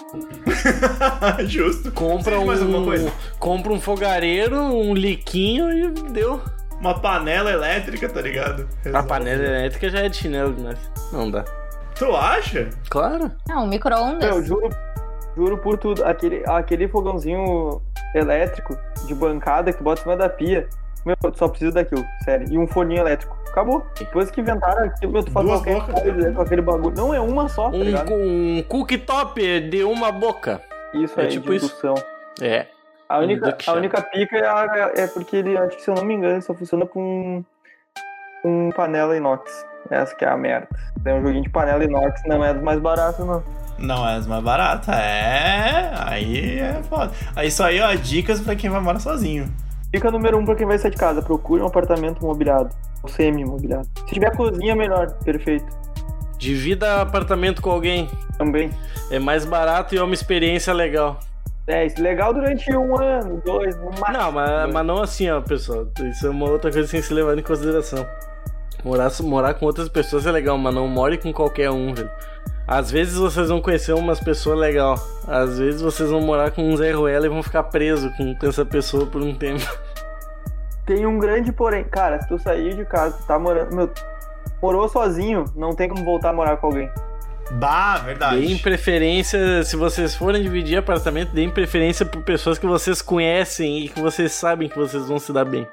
Justo. Compra Sim, um. coisa? Compra um fogareiro, um liquinho e deu. Uma panela elétrica, tá ligado? A Resolve. panela elétrica já é de chinelo, né? Não dá. Tu acha? Claro. Não, micro-ondas. Eu juro, juro por tudo, aquele, aquele fogãozinho elétrico de bancada que tu bota em cima da pia, meu, tu só precisa daquilo, sério. E um forninho elétrico. Acabou. Depois que inventaram aquilo, meu, tu faz Duas qualquer coisa com aquele bagulho. Não, é uma só, tá Um, ligado? um cooktop de uma boca. Isso é aí, tipo de isso. É. A única, a única pica é, a- é porque ele, acho que se eu não me engano, ele só funciona com, com panela inox. Essa que é a merda. Tem um joguinho de panela inox, não é dos mais baratos, não. Não é as mais barata. É. Aí é foda. Aí Isso aí, ó, dicas pra quem vai morar sozinho. Dica número um pra quem vai sair de casa: procure um apartamento mobiliado. Ou semi-mobiliado. Se tiver cozinha, melhor. Perfeito. Divida apartamento com alguém. Também. É mais barato e é uma experiência legal. É, isso é legal durante um ano, dois, no máximo. Não, mas, mas não assim, ó, pessoal. Isso é uma outra coisa sem se levar em consideração. Morar, morar com outras pessoas é legal, mas não more com qualquer um, velho. Às vezes vocês vão conhecer umas pessoas legal. Às vezes vocês vão morar com um Zé Ruela e vão ficar presos com essa pessoa por um tempo. Tem um grande porém. Cara, se tu sair de casa, tu tá morando. Meu, morou sozinho, não tem como voltar a morar com alguém. Bah, verdade. Deem preferência, se vocês forem dividir apartamento, deem preferência por pessoas que vocês conhecem e que vocês sabem que vocês vão se dar bem.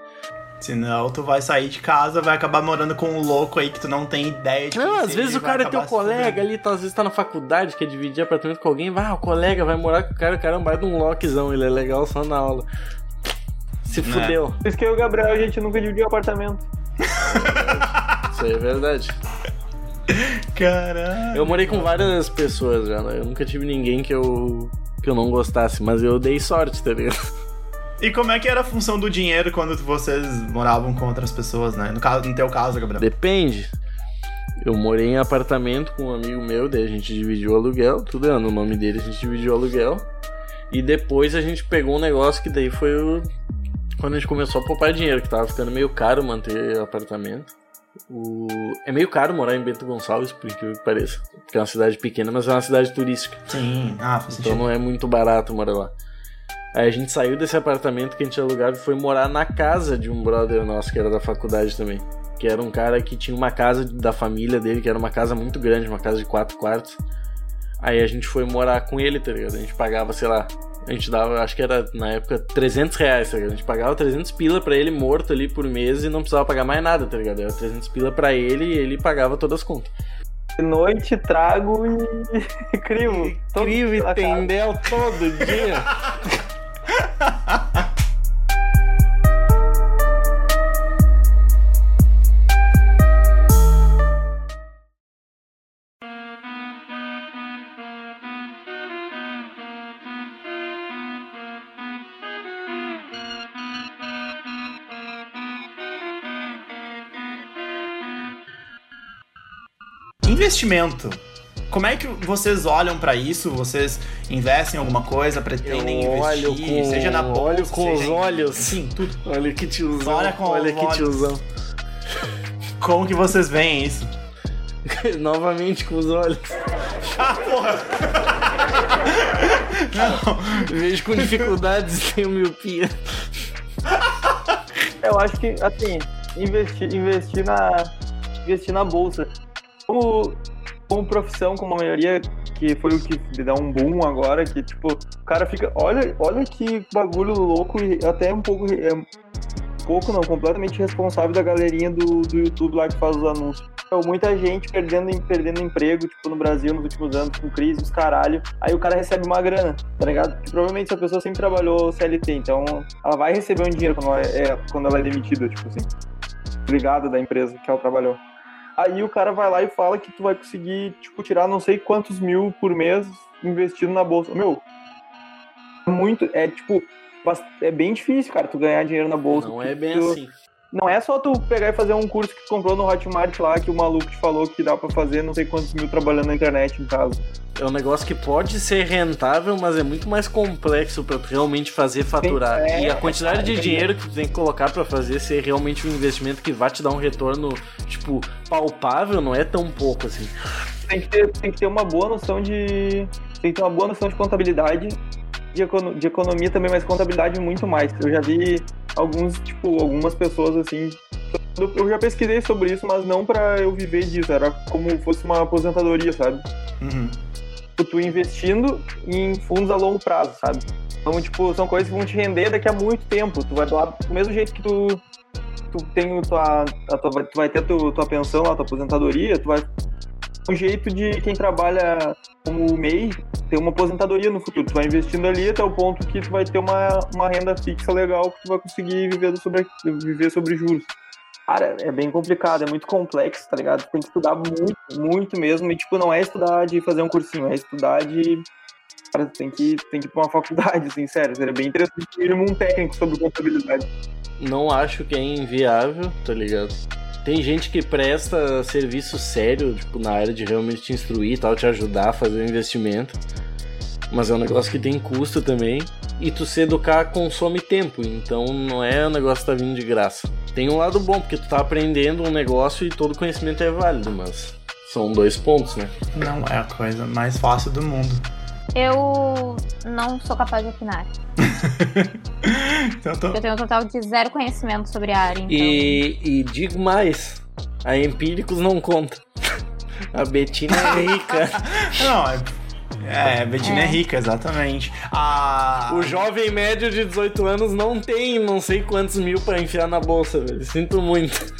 Senão tu vai sair de casa, vai acabar morando com um louco aí que tu não tem ideia de Não, às vezes o cara é teu colega ali, tá, às vezes tá na faculdade, quer dividir apartamento com alguém, vai, o colega vai morar com o cara, o cara é um baita de um lockzão, ele é legal só na aula. Se Né. fudeu. Por isso que eu e o Gabriel, a gente nunca dividiu apartamento. Isso aí é verdade. Caralho. Eu morei com várias pessoas já, né? Eu nunca tive ninguém que eu, que eu não gostasse, mas eu dei sorte, tá ligado? E como é que era a função do dinheiro quando vocês moravam com outras pessoas, né? No, caso, no teu caso, Gabriel. Depende. Eu morei em apartamento com um amigo meu, daí a gente dividiu o aluguel, tudo é no nome dele, a gente dividiu o aluguel. E depois a gente pegou um negócio que daí foi o... quando a gente começou a poupar dinheiro, que tava ficando meio caro manter apartamento. O... É meio caro morar em Bento Gonçalves, por incrível que pareça. Porque é uma cidade pequena, mas é uma cidade turística. Sim. Ah, Então sentido. não é muito barato morar lá. Aí a gente saiu desse apartamento que a gente alugava e foi morar na casa de um brother nosso que era da faculdade também. Que era um cara que tinha uma casa da família dele, que era uma casa muito grande, uma casa de quatro quartos. Aí a gente foi morar com ele, tá ligado? A gente pagava, sei lá, a gente dava, acho que era na época 300 reais, tá ligado? A gente pagava 300 pila pra ele morto ali por mês e não precisava pagar mais nada, tá ligado? Era 300 pila pra ele e ele pagava todas as contas. De noite, trago e crivo. Incrível e tendel todo dia. Investimento. Como é que vocês olham pra isso? Vocês investem em alguma coisa, pretendem Eu olho investir, com- seja na bolsa, olho com seja os em- olhos. Sim, tudo. Olha que tiozão. Olha com olha os que olhos. tiozão. Como que vocês veem isso? Novamente com os olhos. Ah, porra! Vejo com dificuldades tenho miopia. Eu acho que, assim, investir, investir, na, investir na bolsa. Como, como profissão, como a maioria, que foi o que dá um boom agora, que, tipo, o cara fica. Olha, olha que bagulho louco e até um pouco. É, pouco não, completamente responsável da galerinha do, do YouTube lá que faz os anúncios. Então, muita gente perdendo, perdendo emprego, tipo, no Brasil nos últimos anos, com crise, os caralho. Aí o cara recebe uma grana, tá ligado? Porque provavelmente essa pessoa sempre trabalhou CLT, então ela vai receber um dinheiro quando ela é, quando ela é demitida, tipo assim. Ligada da empresa que ela trabalhou. Aí o cara vai lá e fala que tu vai conseguir, tipo, tirar não sei quantos mil por mês investindo na bolsa. Meu, é muito, é tipo, é bem difícil, cara, tu ganhar dinheiro na bolsa. Não é bem tu- assim. Não é só tu pegar e fazer um curso que tu comprou no Hotmart lá, que o maluco te falou que dá pra fazer não sei quantos mil trabalhando na internet em casa. É um negócio que pode ser rentável, mas é muito mais complexo pra tu realmente fazer faturar. é, e a quantidade de é. dinheiro que tu tem que colocar pra fazer ser realmente um investimento que vai te dar um retorno, tipo, palpável, não é tão pouco assim. Tem que ter, tem que ter uma boa noção de. Tem que ter uma boa noção de contabilidade, de, econo- de economia também, mas contabilidade muito mais. Eu já vi alguns, tipo, algumas pessoas assim. Eu já pesquisei sobre isso, mas não pra eu viver disso, era como fosse uma aposentadoria, sabe? Uhum. Tipo, tu investindo em fundos a longo prazo, sabe? Então, tipo, são coisas que vão te render daqui a muito tempo. Tu vai lá, do mesmo jeito que tu, tu tem o tua, a tua, tu vai ter a tua, tua pensão lá, tua aposentadoria, tu vai um jeito de quem trabalha como MEI ter uma aposentadoria no futuro. Tu vai investindo ali até o ponto que tu vai ter uma, uma renda fixa legal que tu vai conseguir viver sobre, viver sobre juros. Cara, é bem complicado, é muito complexo, tá ligado? Tem que estudar muito, muito mesmo. E, tipo, não é estudar de fazer um cursinho, é estudar de. Cara, tem que, tem que ir pra uma faculdade, assim, sério. Seria bem interessante ter um técnico sobre contabilidade. Não acho que é inviável, tá ligado? Tem gente que presta serviço sério, tipo, na área de realmente te instruir e tal, te ajudar a fazer o investimento. Mas é um negócio que tem custo também. E tu se educar consome tempo, então não é um negócio que tá vindo de graça. Tem um lado bom, porque tu tá aprendendo um negócio e todo conhecimento é válido, mas são dois pontos, né? Não é a coisa mais fácil do mundo. Eu não sou capaz de opinar. então, tô... Eu tenho um total de zero conhecimento sobre a área. Então... E, e digo mais, a Empíricos não conta. A Betina é rica. não, é é, Betina é. é. rica, exatamente. A... O jovem médio de 18 anos não tem não sei quantos mil pra enfiar na bolsa, velho. Sinto muito.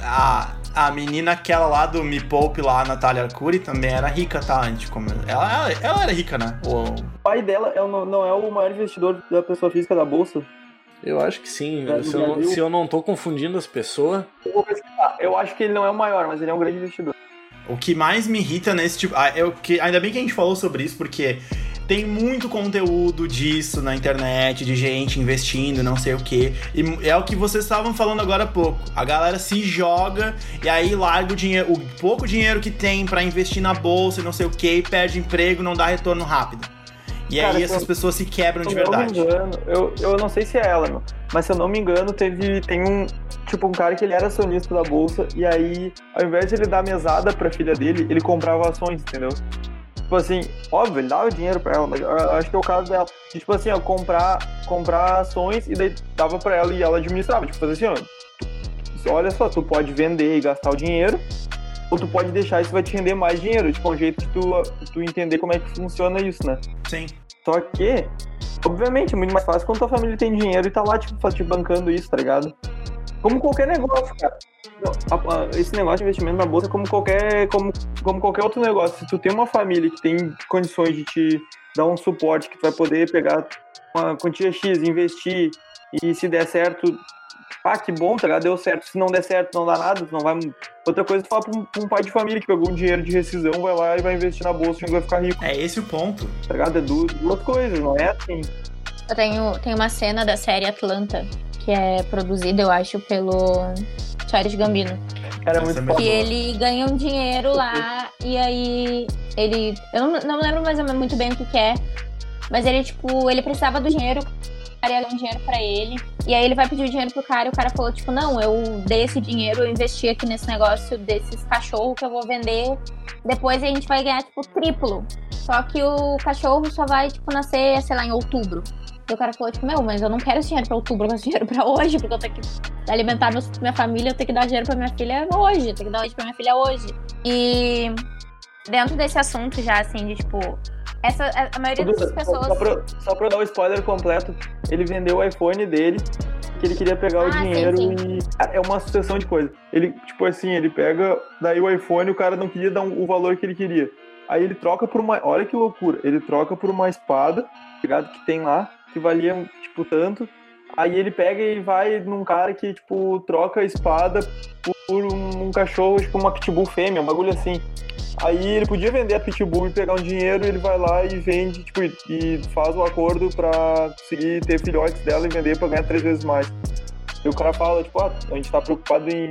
A, a menina aquela lá do Me Poupe lá, a Natália Arcuri, também era rica, tá? Antes, como... ela, ela, ela era rica, né? O... o pai dela é, não é o maior investidor da pessoa física da bolsa? Eu acho que sim. Se eu, não, se eu, não, tô confundindo as pessoas. Eu vou pesquisar. Eu acho que ele não é o maior, mas ele é um grande investidor. O que mais me irrita nesse tipo. Ah, eu, que, ainda bem que a gente falou sobre isso, porque tem muito conteúdo disso na internet, de gente investindo, não sei o que. E é o que vocês estavam falando agora há pouco. A galera se joga e aí larga o dinheiro, o pouco dinheiro que tem para investir na bolsa e não sei o que, perde emprego, não dá retorno rápido. E Cara, aí essas eu, pessoas se quebram de verdade. Não me engano, eu, eu não sei se é ela, não. mas se eu não me engano, teve tem um tipo um cara que ele era acionista da bolsa e aí ao invés de ele dar mesada para filha dele, ele comprava ações, entendeu? Tipo assim, óbvio, ele dava dinheiro para ela, mas eu acho que é o caso dela. Tipo assim, ó, comprar comprar ações e daí dava para ela e ela administrava, tipo fazer assim, ó, olha só, tu pode vender e gastar o dinheiro, ou tu pode deixar isso vai te render mais dinheiro. Tipo, é um jeito de tu, tu entender como é que funciona isso, né? Sim. Só que, obviamente, é muito mais fácil quando tua família tem dinheiro e tá lá, tipo, te bancando isso, tá ligado? Como qualquer negócio, cara. Esse negócio de investimento na bolsa é como qualquer, como, como qualquer outro negócio. Se tu tem uma família que tem condições de te dar um suporte, que tu vai poder pegar uma quantia X, investir, e se der certo, ah, que bom, tá ligado? Deu certo. Se não der certo, não dá nada, não vai. Outra coisa, tu fala pra um, pra um, pai de família que pegou um dinheiro de rescisão, vai lá e vai investir na bolsa e vai ficar rico. É esse o ponto. Tá ligado? É duas, duas coisas, não é assim. Eu tenho, tenho uma cena da série Atlanta, que é produzida, eu acho, pelo Charles Gambino. Cara, é muito Que ele ganha um dinheiro lá e aí ele. Eu não, não lembro mais muito bem o que, que é. Mas ele, tipo, ele precisava do dinheiro, cara ia dar um dinheiro pra ele. E aí ele vai pedir o dinheiro pro cara e o cara falou, tipo, não, eu dei esse dinheiro, eu investi aqui nesse negócio desses cachorros que eu vou vender. Depois a gente vai ganhar, tipo, triplo. Só que o cachorro só vai, tipo, nascer, sei lá, em outubro. E o cara falou, tipo, meu, mas eu não quero esse dinheiro pra outubro, eu quero esse dinheiro pra hoje, porque eu tenho que alimentar minha família, eu tenho que dar dinheiro pra minha filha hoje, eu tenho que dar dinheiro pra minha filha hoje. E dentro desse assunto já, assim, de tipo, essa, a maioria das pessoas. Só pra, só pra dar o um spoiler completo, ele vendeu o iPhone dele, que ele queria pegar ah, o dinheiro sim, sim. e. É uma sucessão de coisas. Ele, tipo assim, ele pega, daí o iPhone, o cara não queria dar um, o valor que ele queria. Aí ele troca por uma. Olha que loucura. Ele troca por uma espada, ligado? Que tem lá, que valia, tipo, tanto. Aí ele pega e vai num cara que, tipo, troca a espada por um, um cachorro, tipo, uma pitbull fêmea, um bagulho assim. Aí ele podia vender a Pitbull e pegar um dinheiro, ele vai lá e vende, tipo, e faz o um acordo pra conseguir ter filhotes dela e vender pra ganhar três vezes mais. E o cara fala, tipo, ah, a gente tá preocupado em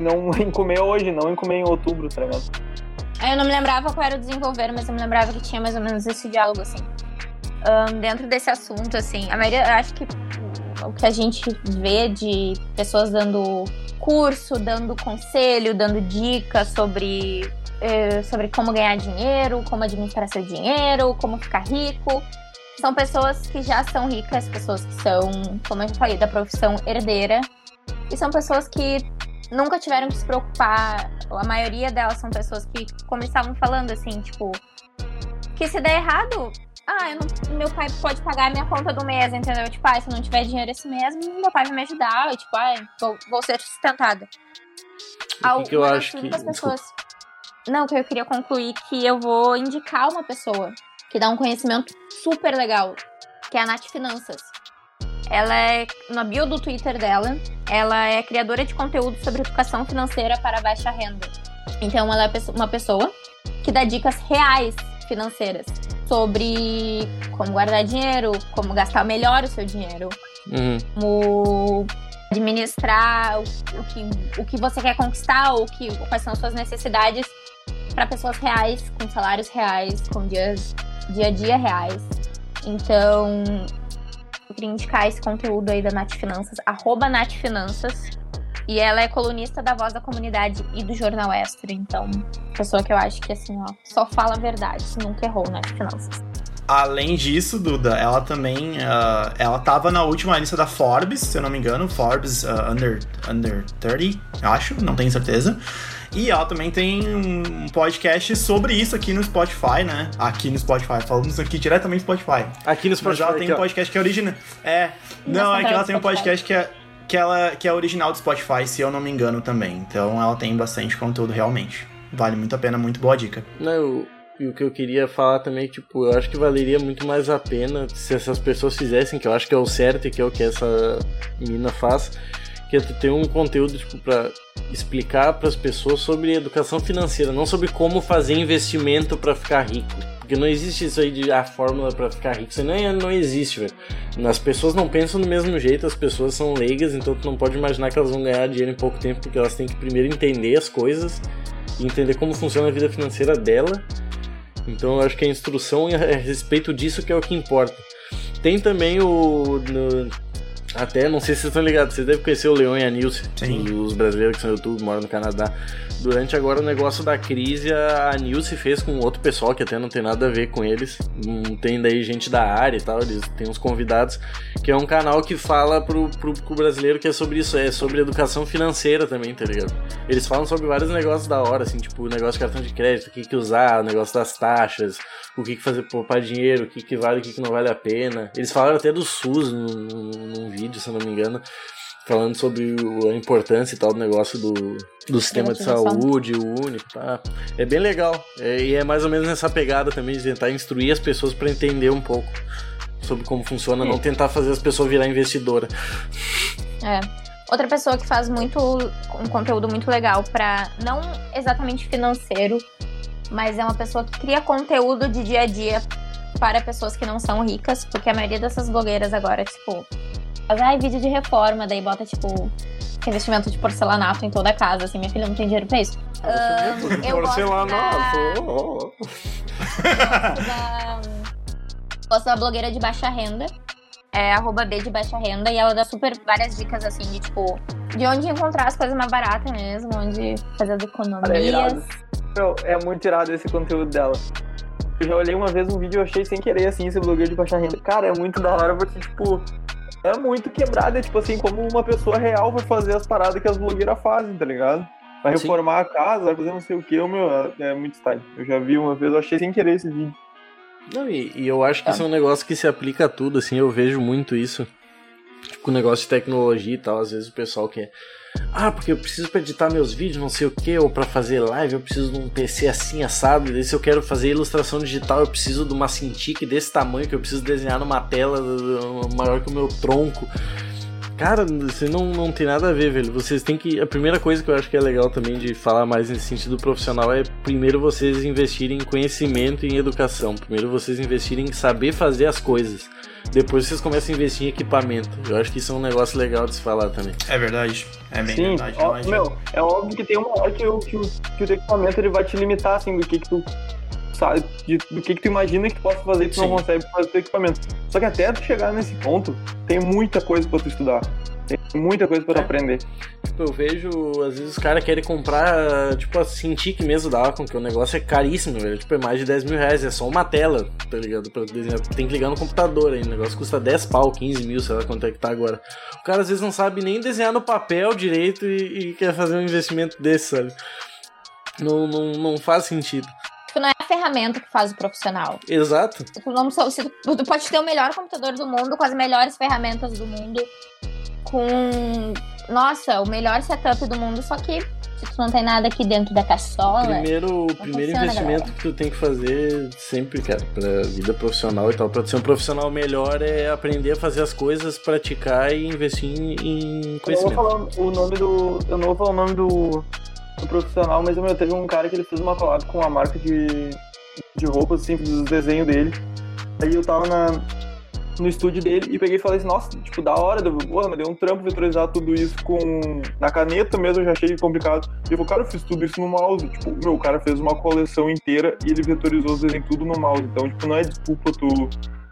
não em comer hoje, não em comer em outubro, tá ligado? Eu não me lembrava qual era o desenvolver, mas eu me lembrava que tinha mais ou menos esse diálogo, assim. Um, dentro desse assunto, assim, a maioria, eu acho que o que a gente vê de pessoas dando curso, dando conselho, dando dicas sobre eh, sobre como ganhar dinheiro, como administrar seu dinheiro, como ficar rico. São pessoas que já são ricas, pessoas que são, como eu já falei, da profissão herdeira. E são pessoas que nunca tiveram que se preocupar. A maioria delas são pessoas que, estavam falando, assim, tipo, que se der errado, ah, não, meu pai pode pagar a minha conta do mês, entendeu? Tipo, ah, se não tiver dinheiro esse mês, meu pai vai me ajudar. E, tipo, ah, vou, vou ser sustentada. O que, que eu acho que. Pessoas... Não, que eu queria concluir que eu vou indicar uma pessoa que dá um conhecimento super legal, que é a Nath Finanças. Ela é, na bio do Twitter dela, ela é criadora de conteúdo sobre educação financeira para baixa renda. Então, ela é uma pessoa que dá dicas reais financeiras sobre como guardar dinheiro, como gastar melhor o seu dinheiro, uhum. como administrar o, o, que, o que você quer conquistar, ou que, quais são as suas necessidades para pessoas reais, com salários reais, com dias dia a dia reais. Então, eu queria indicar esse conteúdo aí da Nath Finanças, arroba Nath Finanças. E ela é colunista da Voz da Comunidade e do Jornal Extra. Então, pessoa que eu acho que, assim, ó, só fala a verdade, nunca errou, Nath Finanças. Além disso, Duda, ela também. Uh, ela tava na última lista da Forbes, se eu não me engano, Forbes uh, Under, Under 30, acho, não tenho certeza. E ela também tem um podcast sobre isso aqui no Spotify, né? Aqui no Spotify. Falamos aqui diretamente no Spotify. Aqui no Spotify. Mas ela tem um podcast que é original. É. Não, é que ela tem um podcast que é. Que, ela, que é original do Spotify, se eu não me engano também. Então ela tem bastante conteúdo realmente. Vale muito a pena, muito boa dica. Não, e o que eu queria falar também, tipo, eu acho que valeria muito mais a pena se essas pessoas fizessem, que eu acho que é o certo e que é o que essa menina faz, que é tu ter um conteúdo, tipo, pra explicar para as pessoas sobre educação financeira, não sobre como fazer investimento para ficar rico. Porque não existe isso aí de a fórmula para ficar rico. Isso não, não existe, velho. As pessoas não pensam do mesmo jeito, as pessoas são leigas, então tu não pode imaginar que elas vão ganhar dinheiro em pouco tempo, porque elas têm que primeiro entender as coisas e entender como funciona a vida financeira dela. Então eu acho que a instrução a respeito disso que é o que importa. Tem também o. No, até, não sei se vocês estão ligados, vocês devem conhecer o Leon e a Nilce, os brasileiros que são YouTube, moram no Canadá. Durante agora o negócio da crise, a Nilce fez com outro pessoal que até não tem nada a ver com eles. Tem daí gente da área e tal, eles têm uns convidados, que é um canal que fala pro, pro, brasileiro que é sobre isso, é sobre educação financeira também, tá ligado? Eles falam sobre vários negócios da hora, assim, tipo o negócio de cartão de crédito, o que, que usar, o negócio das taxas, o que, que fazer poupar dinheiro, o que, que vale, o que, que não vale a pena. Eles falaram até do SUS num, num vídeo, se não me engano falando sobre a importância e tal do negócio do, do sistema de saúde, o único, tá? É bem legal. É, e é mais ou menos nessa pegada também de tentar instruir as pessoas para entender um pouco sobre como funciona, não tentar fazer as pessoas virar investidora. É. Outra pessoa que faz muito um conteúdo muito legal para não exatamente financeiro, mas é uma pessoa que cria conteúdo de dia a dia para pessoas que não são ricas, porque a maioria dessas blogueiras agora, tipo, ai, vídeo de reforma, daí bota, tipo, investimento de porcelanato em toda a casa, assim, minha filha não tem dinheiro pra isso. Uh, eu porcelanato! Gosto da... gosto da blogueira de baixa renda, é arroba B de baixa renda, e ela dá super várias dicas, assim, de, tipo, de onde encontrar as coisas mais baratas mesmo, onde fazer as economias. Meu, é muito tirado esse conteúdo dela. Eu já olhei uma vez um vídeo e achei sem querer, assim, esse blogueiro de baixa renda. Cara, é muito da hora, porque, tipo, é muito quebrada, tipo assim, como uma pessoa real vai fazer as paradas que as blogueiras fazem, tá ligado? Vai reformar Sim. a casa, vai fazer não sei o que, o meu, é muito style. Eu já vi uma vez, eu achei sem querer esse vídeo. Não, e, e eu acho que isso é um negócio que se aplica a tudo, assim, eu vejo muito isso. Tipo, negócio de tecnologia e tal, às vezes o pessoal quer. Ah, porque eu preciso para editar meus vídeos, não sei o que, ou para fazer live, eu preciso de um PC assim assado. E se eu quero fazer ilustração digital, eu preciso de uma Cintiq desse tamanho que eu preciso desenhar numa tela maior que o meu tronco. Cara, isso não, não tem nada a ver, velho. Vocês têm que. A primeira coisa que eu acho que é legal também de falar mais nesse sentido profissional é primeiro vocês investirem em conhecimento e em educação. Primeiro vocês investirem em saber fazer as coisas. Depois vocês começam a investir em equipamento. Eu acho que isso é um negócio legal de se falar também. É verdade. É bem Sim, verdade. Ó, meu, é óbvio que tem uma hora que, o, que, o, que o equipamento ele vai te limitar, assim, do que, que tu sabe, de, do que, que tu imagina que tu possa fazer e tu Sim. não consegue fazer o teu equipamento. Só que até tu chegar nesse ponto, tem muita coisa pra tu estudar. Tem muita coisa pra é. aprender. Tipo, eu vejo, às vezes os caras querem comprar, tipo, a Cintiq mesmo da Wacom, que o negócio é caríssimo, velho. Tipo, é mais de 10 mil reais, é só uma tela, tá ligado? Pra desenhar. Tem que ligar no computador aí, o negócio custa 10 pau, 15 mil, sei lá quanto é que tá agora. O cara às vezes não sabe nem desenhar no papel direito e, e quer fazer um investimento desse, sabe? Não, não, não faz sentido tipo, não é a ferramenta que faz o profissional. Exato. Tu, não, tu, tu pode ter o melhor computador do mundo, com as melhores ferramentas do mundo, com, nossa, o melhor setup do mundo, só que se tu não tem nada aqui dentro da caçola. Primeiro, o primeiro funciona, investimento galera. que tu tem que fazer sempre, cara, pra vida profissional e tal, pra ser um profissional melhor é aprender a fazer as coisas, praticar e investir em, em conhecimento. Eu vou falar o nome do. Eu não vou falar o nome do, do profissional, mas meu, teve um cara que ele fez uma collab com uma marca de, de roupas, assim, dos desenhos dele. Aí eu tava na, no estúdio dele e peguei e falei assim, nossa, tipo, da hora, deu, porra, mas deu um trampo vetorizar tudo isso com na caneta mesmo, eu já achei complicado. E eu falei, cara, eu fiz tudo isso no mouse. Tipo, meu, o cara fez uma coleção inteira e ele vetorizou os desenhos tudo no mouse. Então, tipo, não é desculpa tu.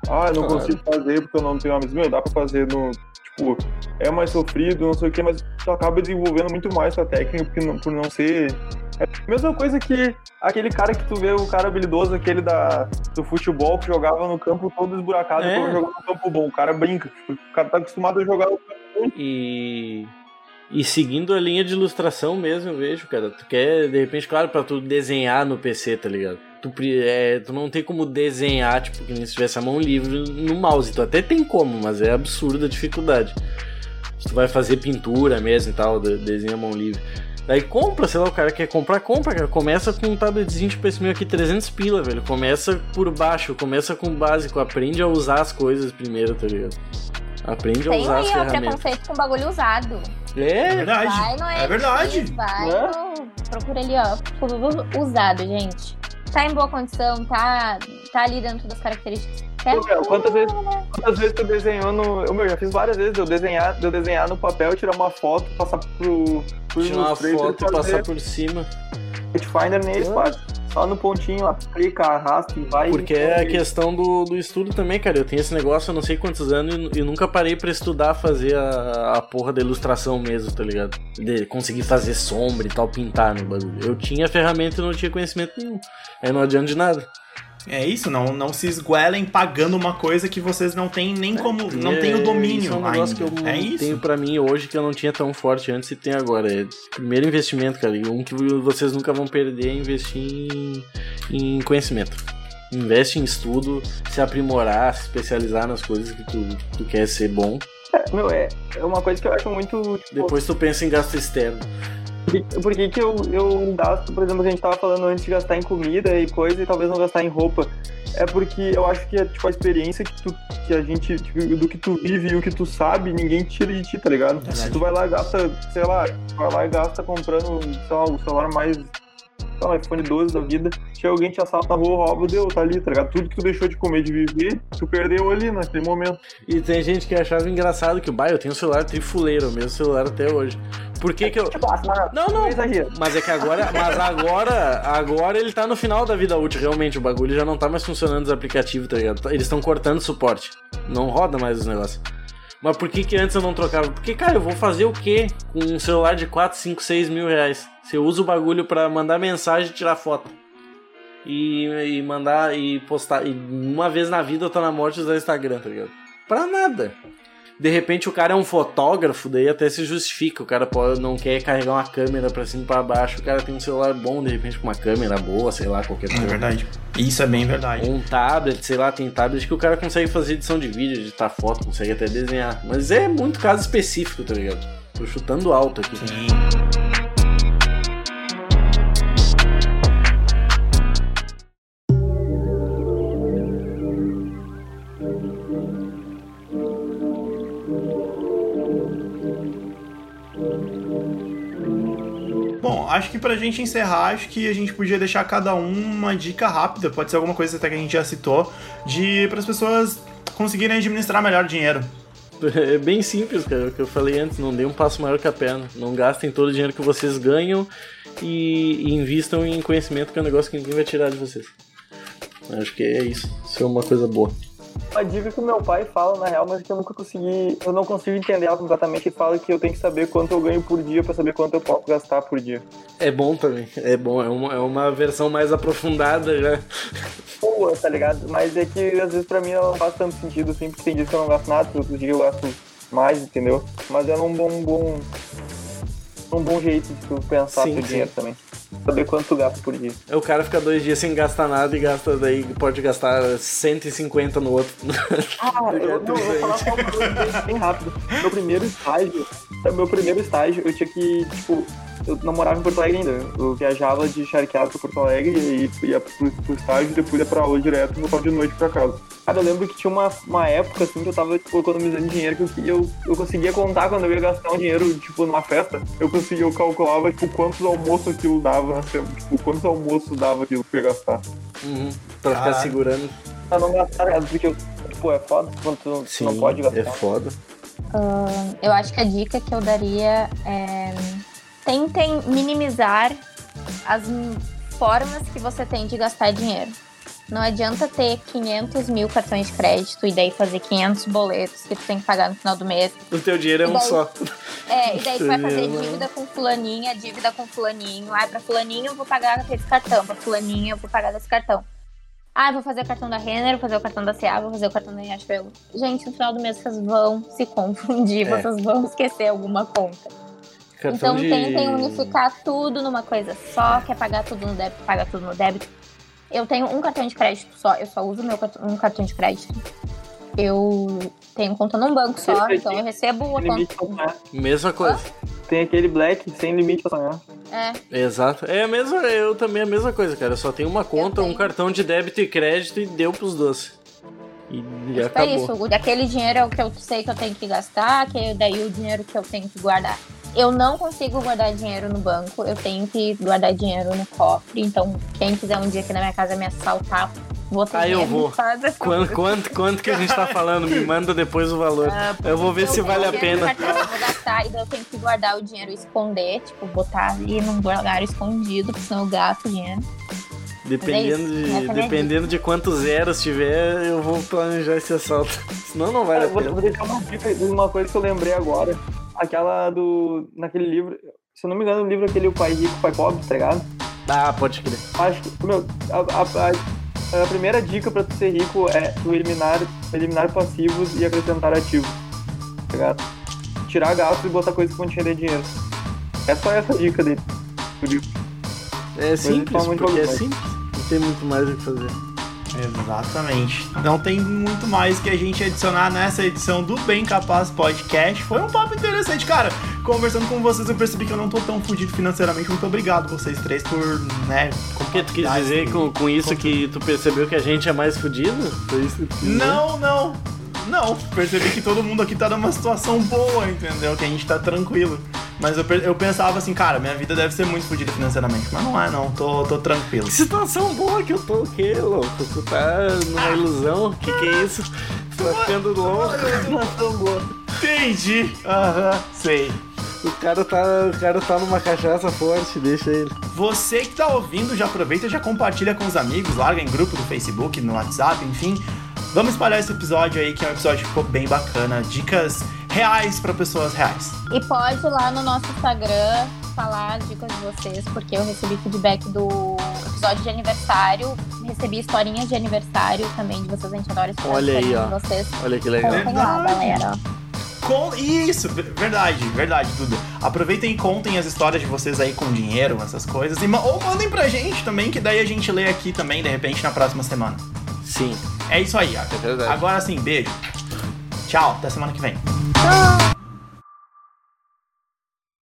Ah, eu não Claro. consigo fazer porque eu não tenho amigos. Meu, dá pra fazer no. Tipo, é mais sofrido, não sei o que, mas tu acaba desenvolvendo muito mais tua técnica porque não- por não ser. É a mesma coisa que aquele cara que tu vê, o cara habilidoso, aquele da, do futebol que jogava no campo todo esburacado, É. jogar no campo bom. O cara brinca. Tipo, o cara tá acostumado a jogar no campo E. E seguindo a linha de ilustração mesmo, eu vejo, cara. Tu quer, de repente, claro, pra tu desenhar no PC, tá ligado? Tu, é, tu não tem como desenhar, tipo, que nem se tivesse a mão livre no mouse. Tu até tem como, mas é absurda a dificuldade. Se tu vai fazer pintura mesmo e tal, de- desenha a mão livre. Daí compra, sei lá, o cara quer comprar, compra, cara. Começa com um tabletzinho tipo esse meu aqui, 300 pila, velho. Começa por baixo, começa com o básico. Aprende a usar as coisas primeiro, tá ligado? Aprende a Tem usar as ferramentas. preconceito com bagulho usado. É É, verdade. Vai no É verdade. Vai Né? no... Procura ali, ó. tudo Usado, gente. Tá em boa condição, tá, tá ali dentro das características. Meu, quantas vezes- Quantas vezes tu desenhou no. Eu, meu, já fiz várias vezes, de eu desenhar, de eu desenhar no papel, tirar uma foto, passar pro, pro tirar uma foto e passar por cima. Pathfinder nem faz. Só no pontinho, lá, clica, arrasta e vai. Porque é a questão do, do estudo também, cara. Eu tenho esse negócio há não sei quantos anos e, e nunca parei pra estudar fazer a, a porra da ilustração mesmo, tá ligado? De conseguir fazer sombra e tal, pintar no bagulho. Eu tinha ferramenta e não tinha conhecimento nenhum. Aí não adianta de nada. É isso, não, não se esguelem pagando uma coisa que vocês não têm nem como. não tem o É, domínio Isso é um negócio ainda. que eu é isso. tenho pra mim hoje que eu não tinha tão forte antes e tem agora. É primeiro investimento, cara. E um que vocês nunca vão perder é investir em, em conhecimento. Investe em estudo, se aprimorar, se especializar nas coisas que tu, tu quer ser bom. Meu, é, é uma coisa que eu acho muito. Tipo, Depois tu pensa em gasto externo. Por que- que, eu, eu gasto, por exemplo, a gente tava falando antes de gastar em comida e coisa e talvez não gastar em roupa? É porque eu acho que tipo, a experiência que, tu, que a gente, tipo, do que tu vive e o que tu sabe, ninguém tira de ti, tá ligado? Se tu vai lá e gasta, sei lá, vai lá e gasta comprando, sei lá, o celular mais, sei lá, iPhone 12 da vida, chega alguém te assalta na rua, rouba, deu, tá ali, tá ligado? Tudo que tu deixou de comer, de viver, tu perdeu ali naquele momento. E tem gente que achava engraçado que o bah, eu tenho um celular trifuleiro, o mesmo celular até hoje. Por que que eu. Tipo, Não, não. Mas é que agora, mas agora, agora ele tá no final da vida útil, realmente. O bagulho já não tá mais funcionando os aplicativos, tá ligado? Eles estão cortando suporte. Não roda mais os negócios. Mas por que que antes eu não trocava? Porque, cara, eu vou fazer o quê com um celular de 4, 5, 6 mil reais? Se eu uso o bagulho pra mandar mensagem e tirar foto. E, e mandar e postar. E uma vez na vida eu tô na morte usar Instagram, tá ligado? Pra nada. De repente o cara é um fotógrafo, daí até se justifica. O cara pode, não quer carregar uma câmera pra cima e pra baixo. O cara tem um celular bom, de repente com uma câmera boa, sei lá, qualquer É coisa. verdade. Isso é bem verdade. Ou um tablet, sei lá, tem tablet que o cara consegue fazer edição de vídeo, editar foto, consegue até desenhar. Mas é muito caso específico, tá ligado? Tô chutando alto aqui. Sim. Pra gente encerrar, acho que a gente podia deixar cada um uma dica rápida, pode ser alguma coisa até que a gente já citou, de para as pessoas conseguirem administrar melhor o dinheiro. É bem simples, cara. O que eu falei antes, não dê um passo maior que a perna. Não gastem todo o dinheiro que vocês ganham e, e invistam em conhecimento, que é um negócio que ninguém vai tirar de vocês. Acho que é isso. Isso é uma coisa boa. Uma dica que o meu pai fala, na real, mas que eu nunca consegui. Eu não consigo entender ela completamente. Ele fala que eu tenho que saber quanto eu ganho por dia pra saber quanto eu posso gastar por dia. É bom também. É bom. É uma, é uma versão mais aprofundada já. Boa, tá ligado? Mas é que às vezes pra mim ela não faz tanto sentido assim, porque tem dias que eu não gasto nada, outros dias eu gasto mais, entendeu? Mas é um bom, bom. Um bom jeito de tu pensar Sim, teu sim. dinheiro também. Saber quanto tu gasta por dia. O cara fica dois dias sem gastar nada e gasta daí pode gastar 150 no outro. Ah, eu, não, eu vou falar só uma coisa bem- bem rápido. Meu primeiro estágio, meu primeiro estágio, eu tinha que, tipo, eu não morava em Porto Alegre ainda. Eu viajava de Charqueado pra Porto Alegre e ia pro, pro estágio e depois ia pra aula direto e voltava de noite pra casa. Cara, eu lembro que tinha uma, uma época, assim, que eu tava, tipo, economizando dinheiro, que eu, eu, eu conseguia contar quando eu ia gastar um dinheiro, tipo, numa festa. Eu conseguia, eu calculava, tipo, quantos almoços aquilo dava. Tipo, quantos almoços dava aquilo que eu ia gastar. Uhum. Pra ficar Caralho. segurando. Pra não gastar nada, porque eu Tipo, é foda quando tu Sim, não pode gastar. é foda. Eu acho que a dica que eu daria é tentem minimizar as formas que você tem de gastar dinheiro. Não adianta ter 500 mil cartões de crédito e daí fazer 500 boletos que tu tem que pagar no final do mês. O teu dinheiro é E um daí- só. É, e daí tu vai fazer Sim, dívida com fulaninha, dívida com fulaninho. Ai, pra fulaninho eu vou pagar desse cartão, pra fulaninho eu vou pagar desse cartão. Ah, eu vou fazer o cartão da Renner, vou fazer o cartão da CA, vou fazer o cartão da Riachuelo. Gente, no final do mês vocês vão se confundir, É. vocês vão esquecer alguma conta. Cartão então de... tentem unificar tudo numa coisa só, quer pagar tudo no débito, paga tudo no débito. Eu tenho um cartão de crédito só, eu só uso meu cartão, um cartão de crédito. Eu tenho conta num banco só, então eu recebo a Sem limite conta. Mesma coisa. Tem aquele black sem limite pra sonhar. É, Exato. É a mesma, eu também a mesma coisa, cara. Eu só tenho uma conta, um cartão de débito e crédito e deu pros doces. E, e Tipo, é acabou. isso, aquele dinheiro é o que eu sei que eu tenho que gastar, que é daí o dinheiro que eu tenho que guardar. Eu não consigo guardar dinheiro no banco, eu tenho que guardar dinheiro no cofre. Então, quem quiser um dia aqui na minha casa me assaltar, vou ter Ah, eu vou. Quanto, quanto, quanto que a gente tá falando? Me manda depois o valor. Ah, Eu vou ver eu se vale a pena. cartão, Eu vou gastar, e daí eu tenho que guardar o dinheiro e esconder, tipo, botar ali num lugar escondido, porque senão eu gasto o dinheiro. Dependendo, é isso, de, é dependendo de quantos zeros tiver, eu vou planejar esse assalto. Senão não vale a eu vou, pena. vou deixar uma dica de uma coisa que eu lembrei agora. Aquela do. Naquele livro. Se eu não me engano, o livro é aquele O Pai Rico, o Pai Pobre, tá ligado? Ah, pode crer. Acho que, meu, a, a- a- a primeira dica pra tu ser rico é tu eliminar, eliminar passivos e acrescentar ativos. Tá ligado? Tirar gastos e botar coisas que vão te render dinheiro. É só essa dica dele. É simples, porque é simples. Não tem muito mais o que fazer. Exatamente. Não tem muito mais que a gente adicionar nessa edição do Bem Capaz Podcast. Foi um papo interessante, cara. Conversando com vocês, eu percebi que eu não tô tão fudido financeiramente. Muito obrigado vocês três por, né, O que tu quis dizer com, com isso que tu percebeu que a gente é mais fudido? Foi isso que tu? Não, não. Não, percebi que todo mundo aqui tá numa situação boa, entendeu? Que a gente tá tranquilo. Mas eu, eu pensava assim, cara, minha vida deve ser muito fodida financeiramente. Mas não é, não. Tô, tô tranquilo. Que situação boa que eu tô o quê, louco? Tu tá numa ilusão? Que que é isso? Tu tá ficando louco? Situação boa. Entendi. Aham, sei. O cara, tá, o cara tá numa cachaça forte, deixa ele. Você que tá ouvindo, já aproveita e já compartilha com os amigos, larga em grupo do Facebook, no WhatsApp, enfim. Vamos espalhar esse episódio aí, que é um episódio que ficou bem bacana. Dicas reais pra pessoas reais. E pode ir lá no nosso Instagram falar as dicas de vocês, porque eu recebi feedback do episódio de aniversário, recebi historinhas de aniversário também de vocês, a gente adora escutar Olha aí, ó. de vocês. Olha que legal. Contem lá, Verdade. galera. Com... Isso, ver- verdade, verdade, tudo. Aproveitem e contem as histórias de vocês aí com dinheiro, essas coisas. E ma- ou mandem pra gente também, que daí a gente lê aqui também, de repente, na próxima semana. Sim, É isso aí, é. Agora sim, beijo. Tchau, até semana que vem. Tchau!